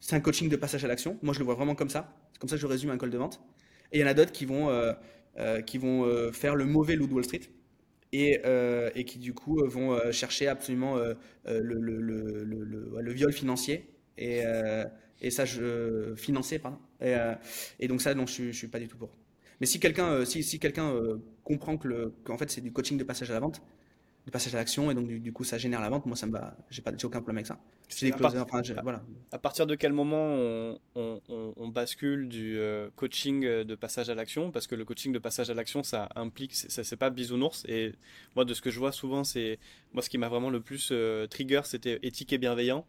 c'est un coaching de passage à l'action. Moi, je le vois vraiment comme ça. C'est comme ça que je résume un call de vente. Et il y en a d'autres qui vont, euh, euh, qui vont euh, faire le mauvais loup de Wall Street et, et qui, du coup, vont chercher absolument le, viol financier et, ça, je, financier, pardon. Et, donc, ça, non, je ne suis pas du tout pour. Mais si quelqu'un si quelqu'un comprend que qu'en fait, c'est du coaching de passage à la vente, passage à l'action et donc du, coup ça génère la vente. Moi ça me va, j'ai pas aucun problème avec ça. à, enfin, voilà. à, partir de quel moment on, on, bascule du euh, coaching euh, de passage à l'action? Parce que le coaching de passage à l'action ça implique ça c'est pas bisounours et moi de ce que je vois souvent c'est moi ce qui m'a vraiment le plus euh, trigger c'était éthique et bienveillant.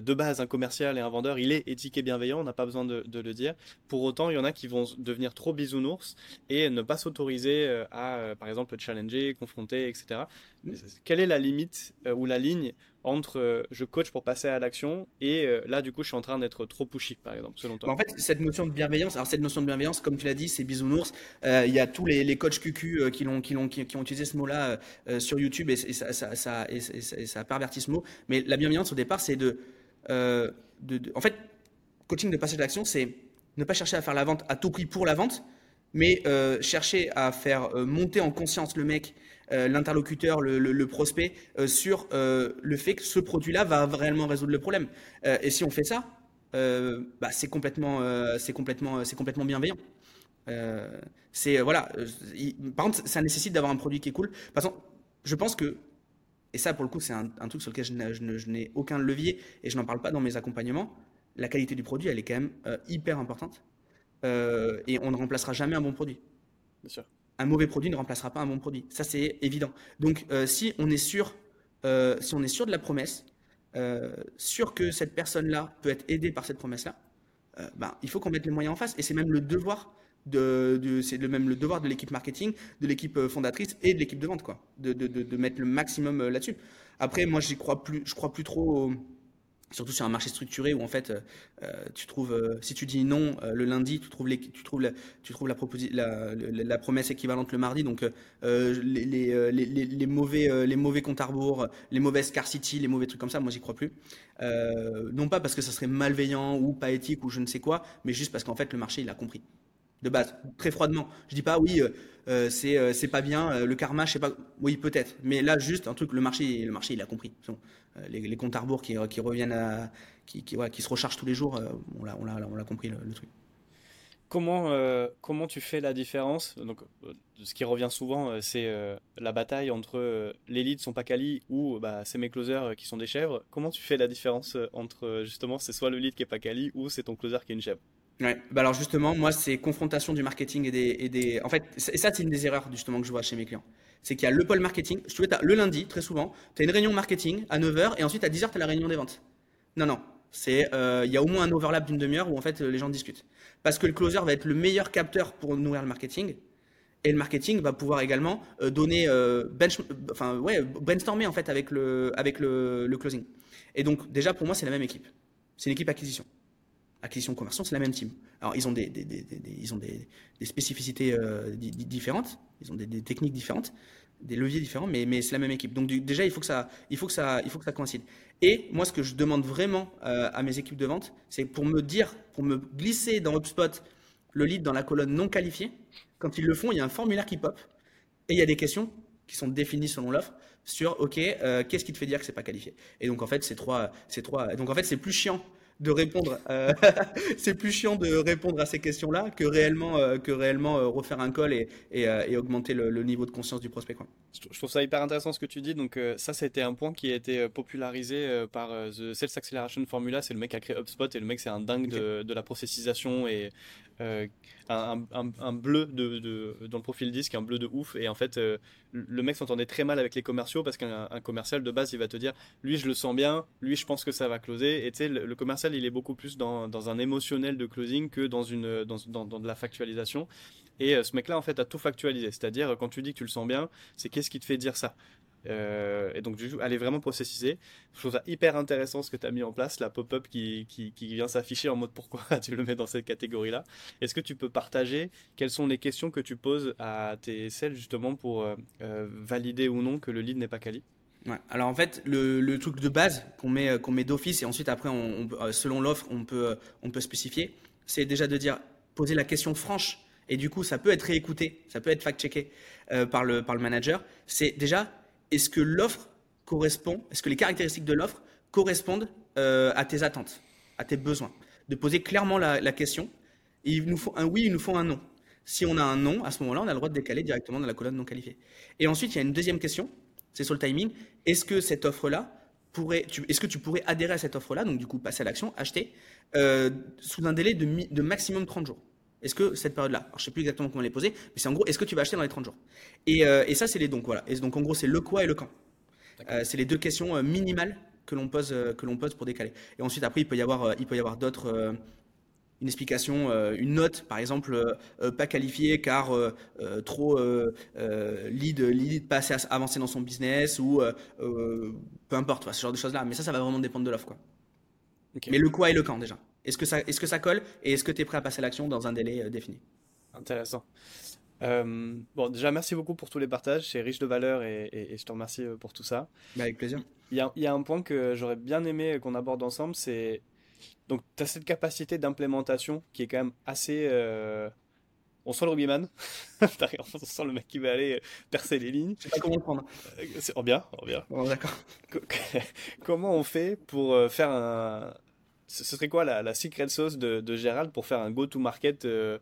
De base un commercial et un vendeur il est éthique et bienveillant, on n'a pas besoin de, de, le dire. Pour autant il y en a qui vont devenir trop bisounours et ne pas s'autoriser à par exemple challenger, confronter etc. Quelle est la limite euh, ou la ligne entre euh, je coach pour passer à l'action et euh, là du coup je suis en train d'être trop pushy par exemple selon toi. En fait cette notion de bienveillance, alors cette notion de bienveillance comme tu l'as dit c'est bisounours, il y a tous les, les coachs QQ qui, qui, qui, ont utilisé ce mot-là sur YouTube et, ça, ça, ça, ce mot, mais la bienveillance au départ c'est de, de, En fait coaching de passage à l'action c'est ne pas chercher à faire la vente à tout prix pour la vente, mais chercher à faire monter en conscience le mec euh, l'interlocuteur, le, prospect, euh, sur euh, le fait que ce produit-là va réellement résoudre le problème. et si on fait ça, bah, c'est complètement, c'est complètement, c'est complètement bienveillant. c'est voilà. par contre, ça nécessite d'avoir un produit qui est cool. Par exemple, je pense que et ça, pour le coup, c'est un, truc sur lequel je n'ai aucun levier et je n'en parle pas dans mes accompagnements. La qualité du produit, elle est quand même hyper importante. et on ne remplacera jamais un bon produit. Bien sûr un mauvais produit ne remplacera pas un bon produit. Ça, c'est évident. Donc, euh, si, on est sûr, euh, si on est sûr de la promesse, euh, sûr que cette personne-là peut être aidée par cette promesse-là, ben, il faut qu'on mette les moyens en face. Et c'est même le devoir de, c'est le même le devoir de l'équipe marketing, de l'équipe fondatrice et de l'équipe de vente, quoi, de, de, de mettre le maximum là-dessus. Après, moi, j'y crois plus, je crois plus trop surtout sur un marché structuré où en fait euh, euh, tu trouves euh, si tu dis non le lundi tu trouves les, tu trouves la, la, promesse équivalente le mardi. Donc les, mauvais les mauvais comptes à rebours les mauvaises scarcity les mauvais trucs comme ça moi j'y crois plus. Non pas parce que ça serait malveillant ou pas éthique ou je ne sais quoi mais juste parce qu'en fait le marché il a compris de base, très froidement. Je dis pas oui, euh, euh, euh, c'est pas bien, le karma, je sais pas, oui peut-être, mais là juste un truc, le marché, le marché il a compris. les, comptes à rebours qui, reviennent à, qui, qui, qui, se rechargent tous les jours, on l'a on l'a compris le, truc. Comment, comment tu fais la différence? Donc, ce qui revient souvent, c'est la bataille entre les leads sont pas quali ou bah, c'est mes closers qui sont des chèvres. Comment tu fais la différence entre justement c'est soit le lead qui est pas quali ou c'est ton closer qui est une chèvre? Ouais. Bah alors justement, moi, c'est confrontation du marketing et des. En fait, ça, c'est une des erreurs justement que je vois chez mes clients. C'est qu'il y a le pôle marketing. Je le lundi, très souvent, tu as une réunion marketing à 9h et ensuite à 10h, tu as la réunion des ventes. Non, non. Euh, il y a au moins un overlap d'une demi-heure où en fait les gens discutent. Parce que le closer va être le meilleur capteur pour nourrir le marketing. Et le marketing va pouvoir également euh, donner, euh, enfin, ouais, brainstormer en fait avec le, avec le closing. Et donc, déjà, pour moi, c'est la même équipe. C'est une équipe acquisition acquisition conversion, c'est la même team. Alors ils ont des, ils ont des, spécificités euh, différentes, ils ont des, techniques différentes, des leviers différents, mais, c'est la même équipe. Donc déjà il faut que ça, il faut que ça, il faut que ça coïncide. Et moi ce que je demande vraiment euh, à mes équipes de vente, c'est pour me dire, pour me glisser dans HubSpot le lead dans la colonne non qualifiée. Quand ils le font, il y a un formulaire qui pop et il y a des questions qui sont définies selon l'offre sur OK, euh, qu'est-ce qui te fait dire que c'est pas qualifié? Et donc en fait c'est trois, trois. Donc en fait c'est plus chiant de répondre. Euh, c'est plus chiant de répondre à ces questions-là que réellement, euh, que réellement euh, refaire un call et, et, augmenter le, niveau de conscience du prospect. Je trouve ça hyper intéressant ce que tu dis. Donc ça, été un point qui a été popularisé par The Sales Acceleration Formula. C'est le mec qui a créé HubSpot et le mec c'est un dingue de, de, la processisation et euh, un, bleu de, dans le profil disque, un bleu de ouf. Et en fait, euh, le mec s'entendait très mal avec les commerciaux parce qu'un commercial de base, il va te dire, lui, je le sens bien, lui, je pense que ça va closer. Et tu sais, le, commercial, il est beaucoup plus dans, un émotionnel de closing que dans, une, dans, de la factualisation. Et euh, ce mec-là, en fait, a tout factualisé. C'est-à-dire, quand tu dis que tu le sens bien, c'est qu'est-ce qui te fait dire ça? Euh, et donc, elle est vraiment processisée. Je trouve ça hyper intéressant ce que tu as mis en place, la pop-up qui, qui, vient s'afficher en mode pourquoi tu le mets dans cette catégorie-là? Est-ce que tu peux partager quelles sont les questions que tu poses à tes sales justement pour euh, euh, valider ou non que le lead n'est pas quali? Ouais. Alors en fait, le, le truc de base qu'on met, qu'on met d'office et ensuite après, on, selon l'offre, on peut, on peut spécifier, c'est déjà de dire, poser la question franche et du coup, ça peut être réécouté, ça peut être fact-checké par, le, par le manager. C'est déjà, est-ce que l'offre correspond, est-ce que les caractéristiques de l'offre correspondent euh, à tes attentes, à tes besoins? De poser clairement la, question. il nous faut un oui, il nous faut un non. Si on a un non, à ce moment-là, on a le droit de décaler directement dans la colonne non qualifiée. Et ensuite, il y a une deuxième question, c'est sur le timing. Est-ce que cette offre-là pourrait, est-ce que tu pourrais adhérer à cette offre-là, donc du coup passer à l'action, acheter, euh, sous un délai de, de maximum 30 jours? Est-ce que cette période-là, je sais plus exactement comment les poser, mais c'est en gros, est-ce que tu vas acheter dans les 30 jours? Euh, et, ça, c'est les donc, voilà. Et donc en gros, c'est le quoi et le quand. Euh, c'est les deux questions euh, minimales que l'on pose, que l'on pose pour décaler. Et ensuite, après, il peut y avoir, il peut y avoir d'autres une explication, une note, par exemple, pas qualifiée car trop lead, lead, pas assez avancé dans son business ou peu importe, ce genre de choses-là. Mais ça, ça va vraiment dépendre de l'offre. Quoi. Mais le quoi et le quand déjà. Est-ce que, ça, est-ce que ça colle et est-ce que tu es prêt à passer à l'action dans un délai euh, défini? Intéressant. Euh, bon, déjà, merci beaucoup pour tous les partages. C'est riche de valeur et, je te remercie euh, pour tout ça. Bah, avec plaisir. Il y, y a, un point que j'aurais bien aimé qu'on aborde ensemble c'est. Donc, tu as cette capacité d'implémentation qui est quand même assez. On sent le rugbyman. on sent le mec qui va aller percer les lignes. Je sais pas comment le prendre. C'est bien, bien. d'accord. comment on fait pour faire un, ce serait quoi la, secret sauce de, Gérald pour faire un go-to-market, euh,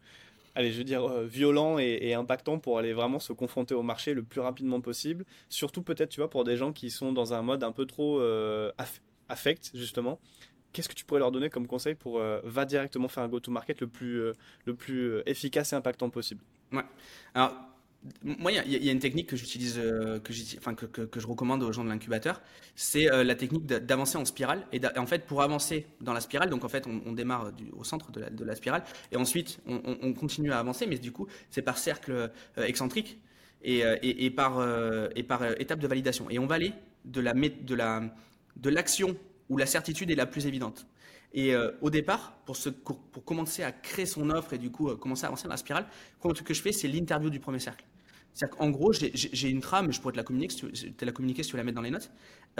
allez, je veux dire, euh, violent et, impactant pour aller vraiment se confronter au marché le plus rapidement possible? Surtout peut-être, tu vois, pour des gens qui sont dans un mode un peu trop euh, affect, justement. Qu'est-ce que tu pourrais leur donner comme conseil pour va directement faire un go-to-market le plus, le plus efficace et impactant possible? Ouais. Alors, moi, il y, a une technique que j'utilise, euh, que, je recommande aux gens de l'incubateur, c'est euh, la technique d'avancer en spirale. Et, en fait, pour avancer dans la spirale, donc en fait, on, démarre au centre de la, spirale, et ensuite on, continue à avancer, mais du coup, c'est par cercle euh, excentrique et, par, et étape de validation. Et on va aller de la de la de l'action où la certitude est la plus évidente. Et au départ, pour, ce, pour commencer à créer son offre et du coup commencer à avancer dans la spirale, le truc que je fais, c'est l'interview du premier cercle. C'est-à-dire qu'en gros, j'ai une trame, je pourrais te la communiquer, si tu, la tu veux la mettre dans les notes.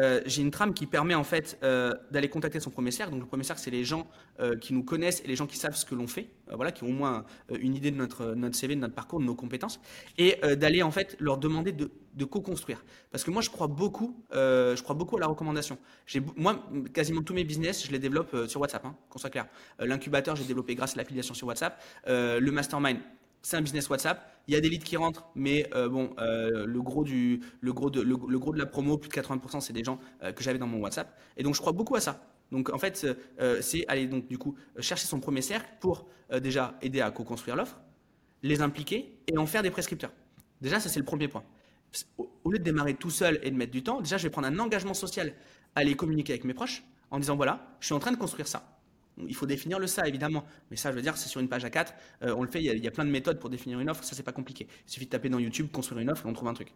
Euh, j'ai une trame qui permet en fait euh, d'aller contacter son premier cercle. Donc le premier cercle, c'est les gens euh, qui nous connaissent et les gens qui savent ce que l'on fait, voilà, qui ont au moins une idée de notre, CV, de notre parcours, de nos compétences, et d'aller en fait leur demander de, de co-construire. Parce que moi, je crois beaucoup, je crois beaucoup à la recommandation. Moi, quasiment tous mes business, je les développe sur WhatsApp, hein, qu'on soit clair. L'incubateur, j'ai développé grâce à l'affiliation sur WhatsApp. le mastermind, c'est un business WhatsApp. Il y a des leads qui rentrent, mais euh, bon, euh, le, gros du, le, gros de, le, gros de la promo, plus de 80%, c'est des gens euh, que j'avais dans mon WhatsApp. Et donc, je crois beaucoup à ça. Donc, en fait, c'est aller, donc, du coup, chercher son premier cercle pour déjà aider à co-construire l'offre, les impliquer et en faire des prescripteurs. Déjà, ça, c'est le premier point. Au lieu de démarrer tout seul et de mettre du temps, déjà, je vais prendre un engagement social à aller communiquer avec mes proches en disant voilà, je suis en train de construire ça. Il faut définir le ça, évidemment. Mais ça, je veux dire, c'est sur une page A4. Euh, on le fait, il y, a, plein de méthodes pour définir une offre. Ça, c'est pas compliqué. Il suffit de taper dans YouTube, construire une offre, et on trouve un truc.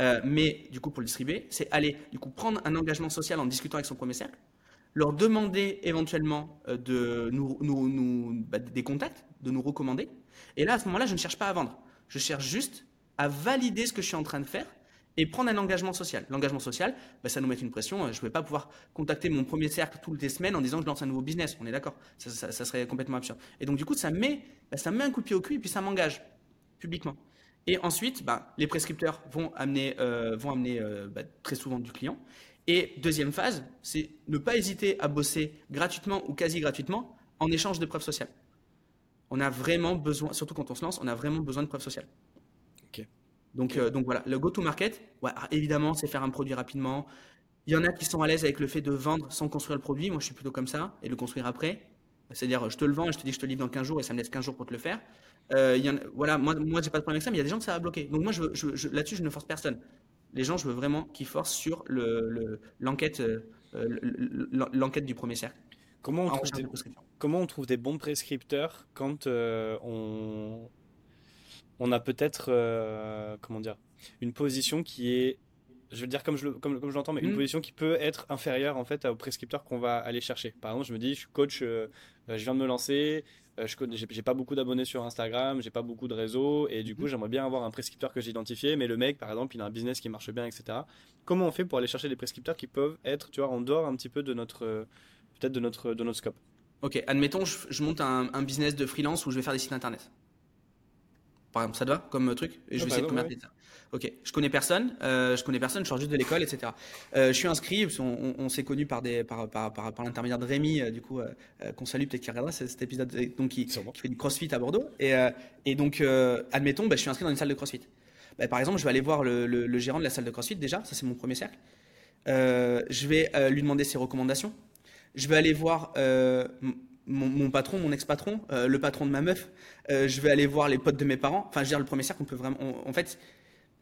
Euh, mais du coup, pour le distribuer, c'est aller du coup prendre un engagement social en discutant avec son premier cercle, leur demander éventuellement euh, de nous, bah, des contacts, de nous recommander. Et là, à ce moment-là, je ne cherche pas à vendre. Je cherche juste à valider ce que je suis en train de faire et prendre un engagement social. L'engagement social, bah, ça nous met une pression. Je ne vais pas pouvoir contacter mon premier cercle toutes les semaines en disant que je lance un nouveau business. On est d'accord ça, serait complètement absurde. Et donc, du coup, ça met, bah, ça met un coup de pied au cul et puis ça m'engage publiquement. Et ensuite, bah, les prescripteurs vont amener, euh, vont amener euh, très souvent du client. Et deuxième phase, c'est ne pas hésiter à bosser gratuitement ou quasi gratuitement en échange de preuves sociales. On a vraiment besoin, surtout quand on se lance, on a vraiment besoin de preuves sociales. Donc, euh, donc voilà, le go-to-market, évidemment, c'est faire un produit rapidement. Il y en a qui sont à l'aise avec le fait de vendre sans construire le produit. Moi, je suis plutôt comme ça, et le construire après. C'est-à-dire, je te le vends et je te dis que je te livre dans 15 jours et ça me laisse 15 jours pour te le faire. Euh, il y en voilà, moi, moi j'ai pas de problème avec ça, mais il y a des gens que ça va bloquer. Donc, moi, je, je, là-dessus, je ne force personne. Les gens, je veux vraiment qu'ils forcent sur l'enquête le, euh, l'enquête du premier cercle. Comment on, trouve des, comment on trouve des bons prescripteurs quand on, on a peut-être, euh, comment dire, une position qui est je veux dire comme je comme, comme j'entends, mais une mm. position qui peut être inférieure en fait au prescripteur qu'on va aller chercher. Par exemple, je me dis, je suis coach, euh, je viens de me lancer, euh, je j'ai pas beaucoup d'abonnés sur Instagram, j'ai pas beaucoup de réseaux, et du coup, mm. j'aimerais bien avoir un prescripteur que j'ai identifié, mais le mec, par exemple, il a un business qui marche bien, etc. Comment on fait pour aller chercher des prescripteurs qui peuvent être, tu vois, en dehors un petit peu de notre, peut-être de notre, de notre scope? Ok, admettons, je, monte un, un business de freelance où je vais faire des sites internet. Par exemple, ça te va comme truc? Et je vais essayer de convertir ça. Ok, je connais personne, euh, je connais personne, je sors juste de l'école, etc. Euh, je suis inscrit, on, on, s'est connu par des, par, par, par, par l'intermédiaire de Rémi, euh, du coup, qu'on salue peut-être qui regardera cet épisode, donc qui, qui, fait du CrossFit à Bordeaux. Et, et donc, admettons, bah, je suis inscrit dans une salle de CrossFit. Bah, par exemple, je vais aller voir le, le, le, gérant de la salle de CrossFit déjà, ça c'est mon premier cercle. je vais lui demander ses recommandations. Je vais aller voir mon, patron, mon ex-patron, euh, le patron de ma meuf. Euh, je vais aller voir les potes de mes parents. Enfin, je veux dire, le premier cercle, on peut vraiment. en fait,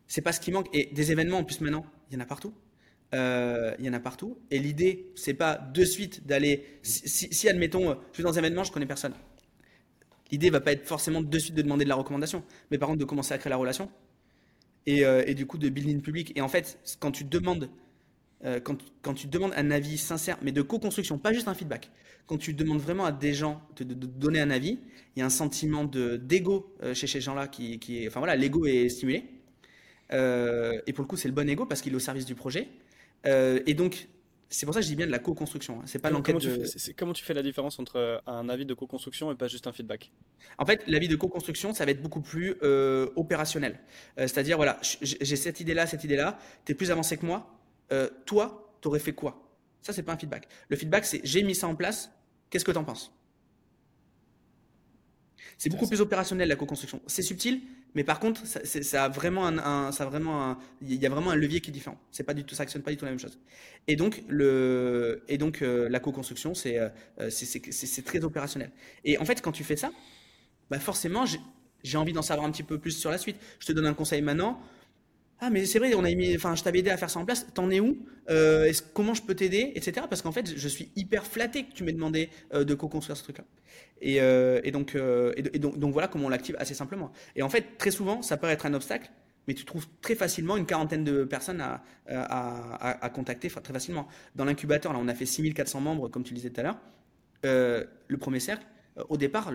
c'est pas ce qui manque. Et des événements, en plus, maintenant, il y en a partout. Euh, il y en a partout. Et l'idée, c'est pas de suite d'aller. Si, admettons, je suis dans un événement, je connais personne. L'idée va pas être forcément de suite de demander de la recommandation, mais par contre de commencer à créer la relation et, du coup de building public. Et en fait, quand tu demandes quand, tu demandes un avis sincère, mais de co-construction, pas juste un feedback, quand tu demandes vraiment à des gens de, de, donner un avis, il y a un sentiment d'ego euh, chez ces gens-là qui, qui, est, enfin voilà, l'ego est stimulé. Euh, et pour le coup, c'est le bon ego parce qu'il est au service du projet. Euh, et donc, c'est pour ça que je dis bien de la co-construction. Hein. C'est pas l'enquête. de... comment tu fais la différence entre un avis de co-construction et pas juste un feedback? En fait, l'avis de co-construction, ça va être beaucoup plus euh, opérationnel. C'est-à-dire, voilà, j'ai cette idée-là, cette idée-là. tu es plus avancé que moi toi, t'aurais fait quoi? Ça, c'est pas un feedback. Le feedback, c'est j'ai mis ça en place, qu'est-ce que t'en penses? C'est beaucoup plus opérationnel la co-construction. C'est subtil, mais par contre, ça, a vraiment un, ça a vraiment il y a vraiment un levier qui est différent. C'est pas du tout, ça actionne pas du tout la même chose. Et donc le, et donc euh, la co-construction, euh, c'est, c'est très opérationnel. Et en fait, quand tu fais ça, bah forcément, j'ai envie d'en savoir un petit peu plus sur la suite. Je te donne un conseil maintenant. Ah mais c'est vrai, on a mis, enfin je t'avais aidé à faire ça en place. T'en es où? Euh, Comment je peux t'aider, etc. Parce qu'en fait, je suis hyper flatté que tu m'aies demandé euh, de co-construire ce truc-là. Et, euh, et, donc, donc, voilà comment on l'active assez simplement. Et en fait, très souvent, ça peut être un obstacle, mais tu trouves très facilement une quarantaine de personnes à, à contacter très facilement. Dans l'incubateur, là, on a fait 6400 membres, comme tu le disais tout à l'heure. le premier cercle, au départ,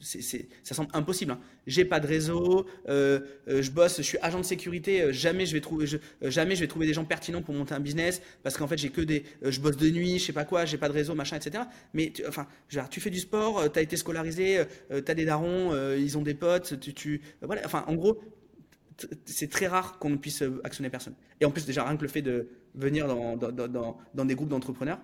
ça semble impossible. Hein. J'ai pas de réseau, euh, euh, je bosse, je suis agent de sécurité, euh, jamais je vais trouver, jamais des gens pertinents pour monter un business parce qu'en fait j'ai que des, je bosse de nuit, je sais pas quoi, j'ai pas de réseau, machin, etc. Mais tu, enfin, tu fais du sport, tu as été scolarisé, tu as des darons, ils ont des potes, tu, voilà, enfin, en gros, c'est très rare qu'on ne puisse actionner personne. Et en plus, déjà, rien que le fait de venir dans des groupes d'entrepreneurs,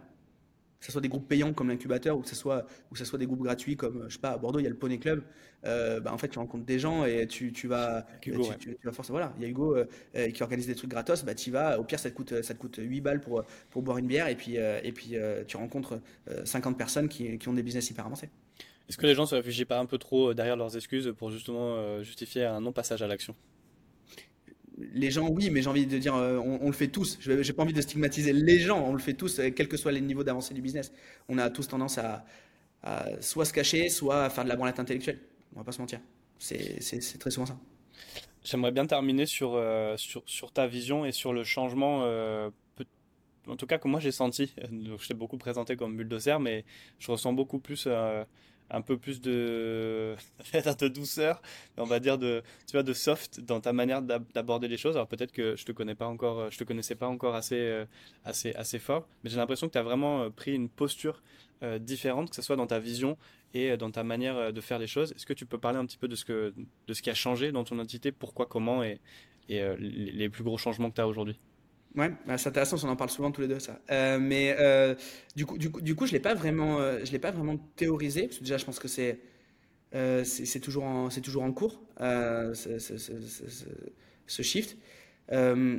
que ce soit des groupes payants comme l'incubateur ou que ce soit ou que ce soit des groupes gratuits comme je sais pas à Bordeaux il y a le Poney Club euh, bah, en fait tu rencontres des gens et tu, tu vas Hugo, tu, tu, vas forcément voilà il y a Hugo euh, qui organise des trucs gratos bah tu vas au pire ça te coûte ça te coûte 8 balles pour pour boire une bière et puis euh, et puis euh, tu rencontres 50 personnes qui, qui ont des business hyper avancés. Est-ce que les gens se réfugient pas un peu trop derrière leurs excuses pour justement justifier un non passage à l'action? Les gens, oui, mais j'ai envie de dire, euh, on, le fait tous. Je n'ai pas envie de stigmatiser les gens, on le fait tous, euh, quel que soit les niveaux d'avancée du business. On a tous tendance à, soit se cacher, soit à faire de la branlette intellectuelle. On va pas se mentir. C'est très souvent ça. J'aimerais bien terminer sur, euh, sur, ta vision et sur le changement, en tout cas que moi j'ai senti. je t'ai beaucoup présenté comme bulldozer, mais je ressens beaucoup plus un peu plus de douceur, on va dire de tu vois de soft dans ta manière d'aborder les choses. Alors peut-être que je te connais pas encore, je te connaissais pas encore assez euh, assez assez fort, mais j'ai l'impression que tu as vraiment euh, pris une posture euh, différente, que ce soit dans ta vision et dans ta manière de faire les choses. Est-ce que tu peux parler un petit peu de ce que de ce qui a changé dans ton entité, pourquoi, comment? Et et les plus gros changements que tu as aujourd'hui? Ouais, bah, c'est intéressant, on en parle souvent tous les deux, ça. Euh, mais euh, du coup, du coup, du coup, je l'ai pas vraiment, euh, je l'ai pas vraiment théorisé parce que déjà, je pense que c'est, c'est toujours en, c'est toujours en cours, ce, ce, ce, ce, shift. Je,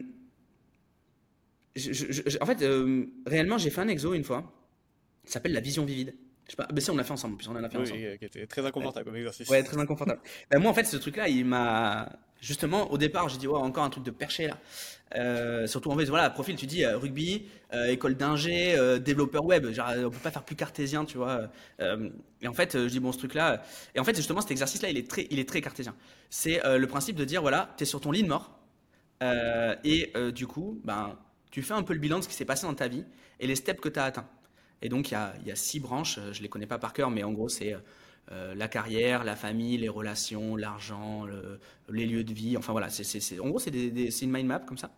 je, en fait, réellement, j'ai fait un exo une fois. Ça s'appelle la vision vivide. Je sais pas, mais si on l'a fait ensemble, puis on en a fait oui, ensemble. qui était très inconfortable comme exercice. Ouais, très inconfortable. ben, moi, en fait, ce truc-là, il m'a, justement, au départ, j'ai dit, ouais, encore un truc de perché là. Euh, surtout en fait, voilà, profil, tu dis euh, rugby, euh, école d'ingé, développeur web. Genre, on peut pas faire plus cartésien, tu vois. et en fait, je dis bon, ce truc-là. Et en fait, justement, cet exercice-là, il est très, il est très cartésien. C'est le principe de dire voilà, tu es sur ton lit de mort. et du coup, ben, tu fais un peu le bilan de ce qui s'est passé dans ta vie et les steps que tu as atteints. Et donc, il y a, y a, six branches, je les connais pas par cœur, mais en gros, c'est euh, la carrière, la famille, les relations, l'argent, les lieux de vie. Enfin voilà, en gros, c'est, une mind map comme ça.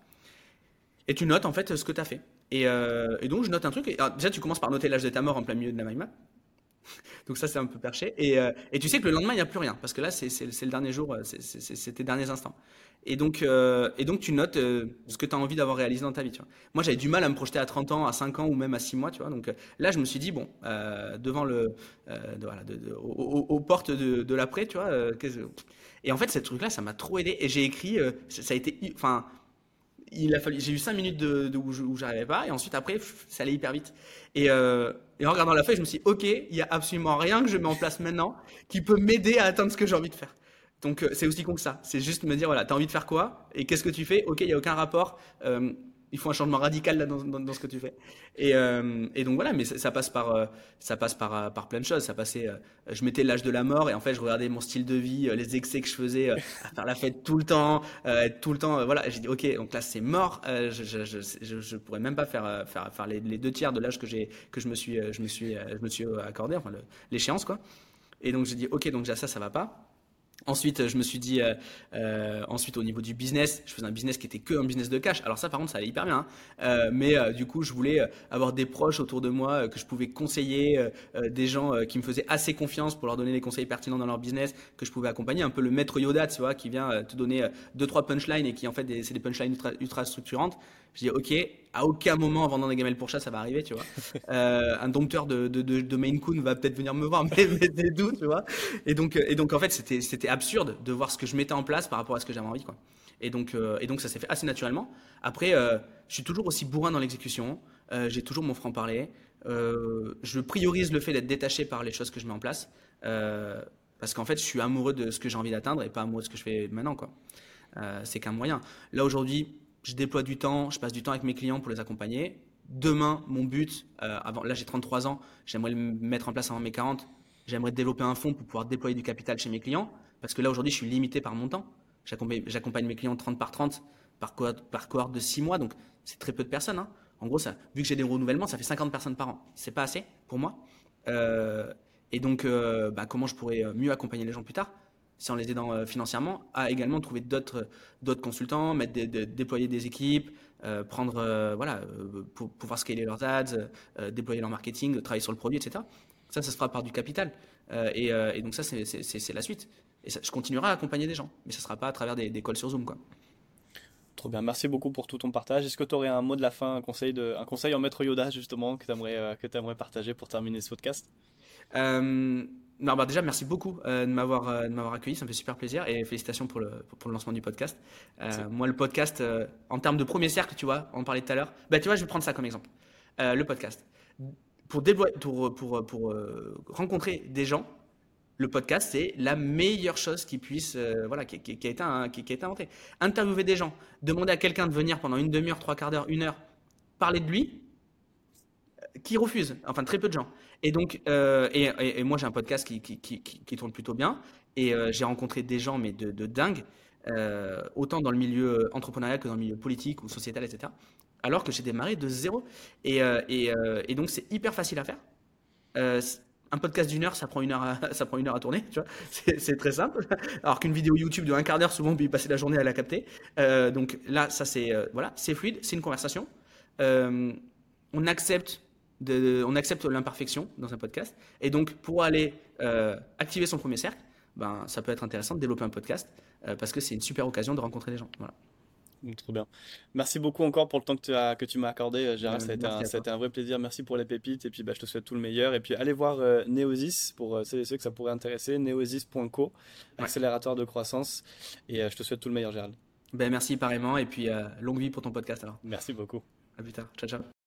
Et tu notes en fait ce que tu as fait. Et, euh, donc, je note un truc. Et, déjà, tu commences par noter l'âge de ta mort en plein milieu de la mind map. donc, ça, c'est un peu perché. Et, euh, tu sais que le lendemain, il n'y a plus rien. Parce que là, c'est, le dernier jour, c'est, tes derniers instants. Et donc, euh, tu notes euh, ce que tu as envie d'avoir réalisé dans ta vie. Moi, j'avais du mal à me projeter à 30 ans, à 5 ans ou même à 6 mois. Tu vois. Donc euh, là, je me suis dit, bon, devant le, voilà, aux, portes de, de l'après, tu vois. et en fait, ce truc-là, ça m'a trop aidé. Et j'ai écrit, ça a été, enfin, il a fallu, j'ai eu 5 minutes de, où, j'arrivais pas. Et ensuite, après, ça allait hyper vite. Et, et en regardant la feuille, je me suis dit, ok, il y a absolument rien que je mets en place maintenant qui peut m'aider à atteindre ce que j'ai envie de faire. Donc euh, c'est aussi con que ça. C'est juste me dire voilà, as envie de faire quoi et qu'est-ce que tu fais? Ok, il y a aucun rapport. Euh, il faut un changement radical dans, ce que tu fais. Et, euh, donc voilà, mais ça, passe par ça passe par, par plein de choses. Ça passait, je mettais l'âge de la mort et en fait je regardais mon style de vie, les excès que je faisais, faire la fête tout le temps, tout le temps. voilà, j'ai dit ok, donc là c'est mort. je, je, pourrais même pas faire faire, les, deux tiers de l'âge que je me suis accordé, l'échéance quoi. Et donc j'ai dit ok, donc déjà ça ça va pas. Ensuite, je me suis dit, euh, euh, ensuite au niveau du business, je faisais un business qui était que un business de cash. Alors ça, par contre, ça allait hyper bien. Hein. Euh, mais du coup, je voulais avoir des proches autour de moi que je pouvais conseiller, des gens qui me faisaient assez confiance pour leur donner des conseils pertinents dans leur business, que je pouvais accompagner. Un peu le maître Yoda, tu vois, qui vient te donner deux trois punchlines et qui en fait c'est des punchlines ultra structurantes. Je dis ok, à aucun moment avant des gamelles pour chat ça va arriver, tu vois. Euh, un dompteur de, de, de, Maine Coon va peut-être venir me voir, mais, mais c'est doux, tu vois. Et donc, et donc en fait c'était, c'était absurde de voir ce que je mettais en place par rapport à ce que j'avais envie, quoi. Et donc, euh, et donc ça s'est fait assez naturellement. Après, euh, je suis toujours aussi bourrin dans l'exécution. j'ai toujours mon franc-parler. je priorise le fait d'être détaché par les choses que je mets en place. parce qu'en fait, je suis amoureux de ce que j'ai envie d'atteindre et pas amoureux de ce que je fais maintenant, quoi. c'est qu'un moyen. Là aujourd'hui, je déploie du temps, je passe du temps avec mes clients pour les accompagner. Demain, mon but, euh, avant, là j'ai 33 ans, j'aimerais le mettre en place avant mes 40. J'aimerais développer un fonds pour pouvoir déployer du capital chez mes clients. Parce que là aujourd'hui, je suis limité par mon temps. J'accompagne mes clients 30 par 30 par par cohorte de 6 mois. Donc c'est très peu de personnes. Hein. En gros, vu que j'ai des renouvellements, ça fait 50 personnes par an. C'est pas assez pour moi. Euh, et donc, euh, bah, comment je pourrais mieux accompagner les gens plus tard? Si on les aidant euh, financièrement, à également trouver d'autres d'autres consultants, mettre déployer des équipes, euh, prendre euh, voilà pour pouvoir scaler leurs ads, déployer leur marketing, travailler sur le produit, etc. Ça, ça se fera par du capital. Et, et, donc ça, c'est la suite. Et ça, je continuerai à accompagner des gens, mais ça ne sera pas à travers des, des calls sur Zoom, quoi. Trop bien, merci beaucoup pour tout ton partage. Est-ce que tu aurais un mot de la fin, un conseil, de, un conseil en maître Yoda justement que tu aimerais, aimerais partager pour terminer ce podcast? Non, bah déjà, merci beaucoup euh, de m'avoir euh, de m'avoir accueilli, ça me fait super plaisir et félicitations pour le pour le lancement du podcast. Euh, moi, le podcast, en termes de premier cercle, tu vois, on en parlait tout à l'heure. Bah, tu vois, je vais prendre ça comme exemple. le podcast. Pour pour pour, pour rencontrer des gens, le podcast c'est la meilleure chose qui puisse voilà qui, qui, a été qui, qui a été inventée. Interviewer des gens, demander à quelqu'un de venir pendant une demi-heure, trois quarts d'heure, une heure, parler de lui, qui refusent, enfin très peu de gens. Et donc, euh, et, moi j'ai un podcast qui, tourne plutôt bien, et euh, j'ai rencontré des gens mais de, de dingue, euh, autant dans le milieu entrepreneurial que dans le milieu politique ou sociétal, etc. Alors que j'ai démarré de zéro. Et, et, et donc c'est hyper facile à faire. un podcast d'une heure, ça prend une heure, à, ça prend une heure à tourner, tu vois. C'est très simple. Alors qu'une vidéo YouTube de un quart d'heure, souvent on peut y passer la journée à la capter. donc là, ça c'est voilà, c'est fluide, c'est une conversation. on accepte on accepte l'imperfection dans un podcast. Et donc, pour aller euh, activer son premier cercle, ben, ça peut être intéressant de développer un podcast euh, parce que c'est une super occasion de rencontrer des gens. Voilà. Mm, trop bien. Merci beaucoup encore pour le temps que tu, as, que tu m'as accordé, euh, Gérard. ça, a été un, vrai plaisir. Merci pour les pépites. Et puis, bah, je te souhaite tout le meilleur. Et puis, allez voir Neosis pour ceux et ceux que ça pourrait intéresser. Neosis.co, accélérateur de croissance. Et je te souhaite tout le meilleur, Gérald. Ben, merci pareillement. Et puis, longue vie pour ton podcast alors. Merci beaucoup. À plus tard. Ciao, ciao.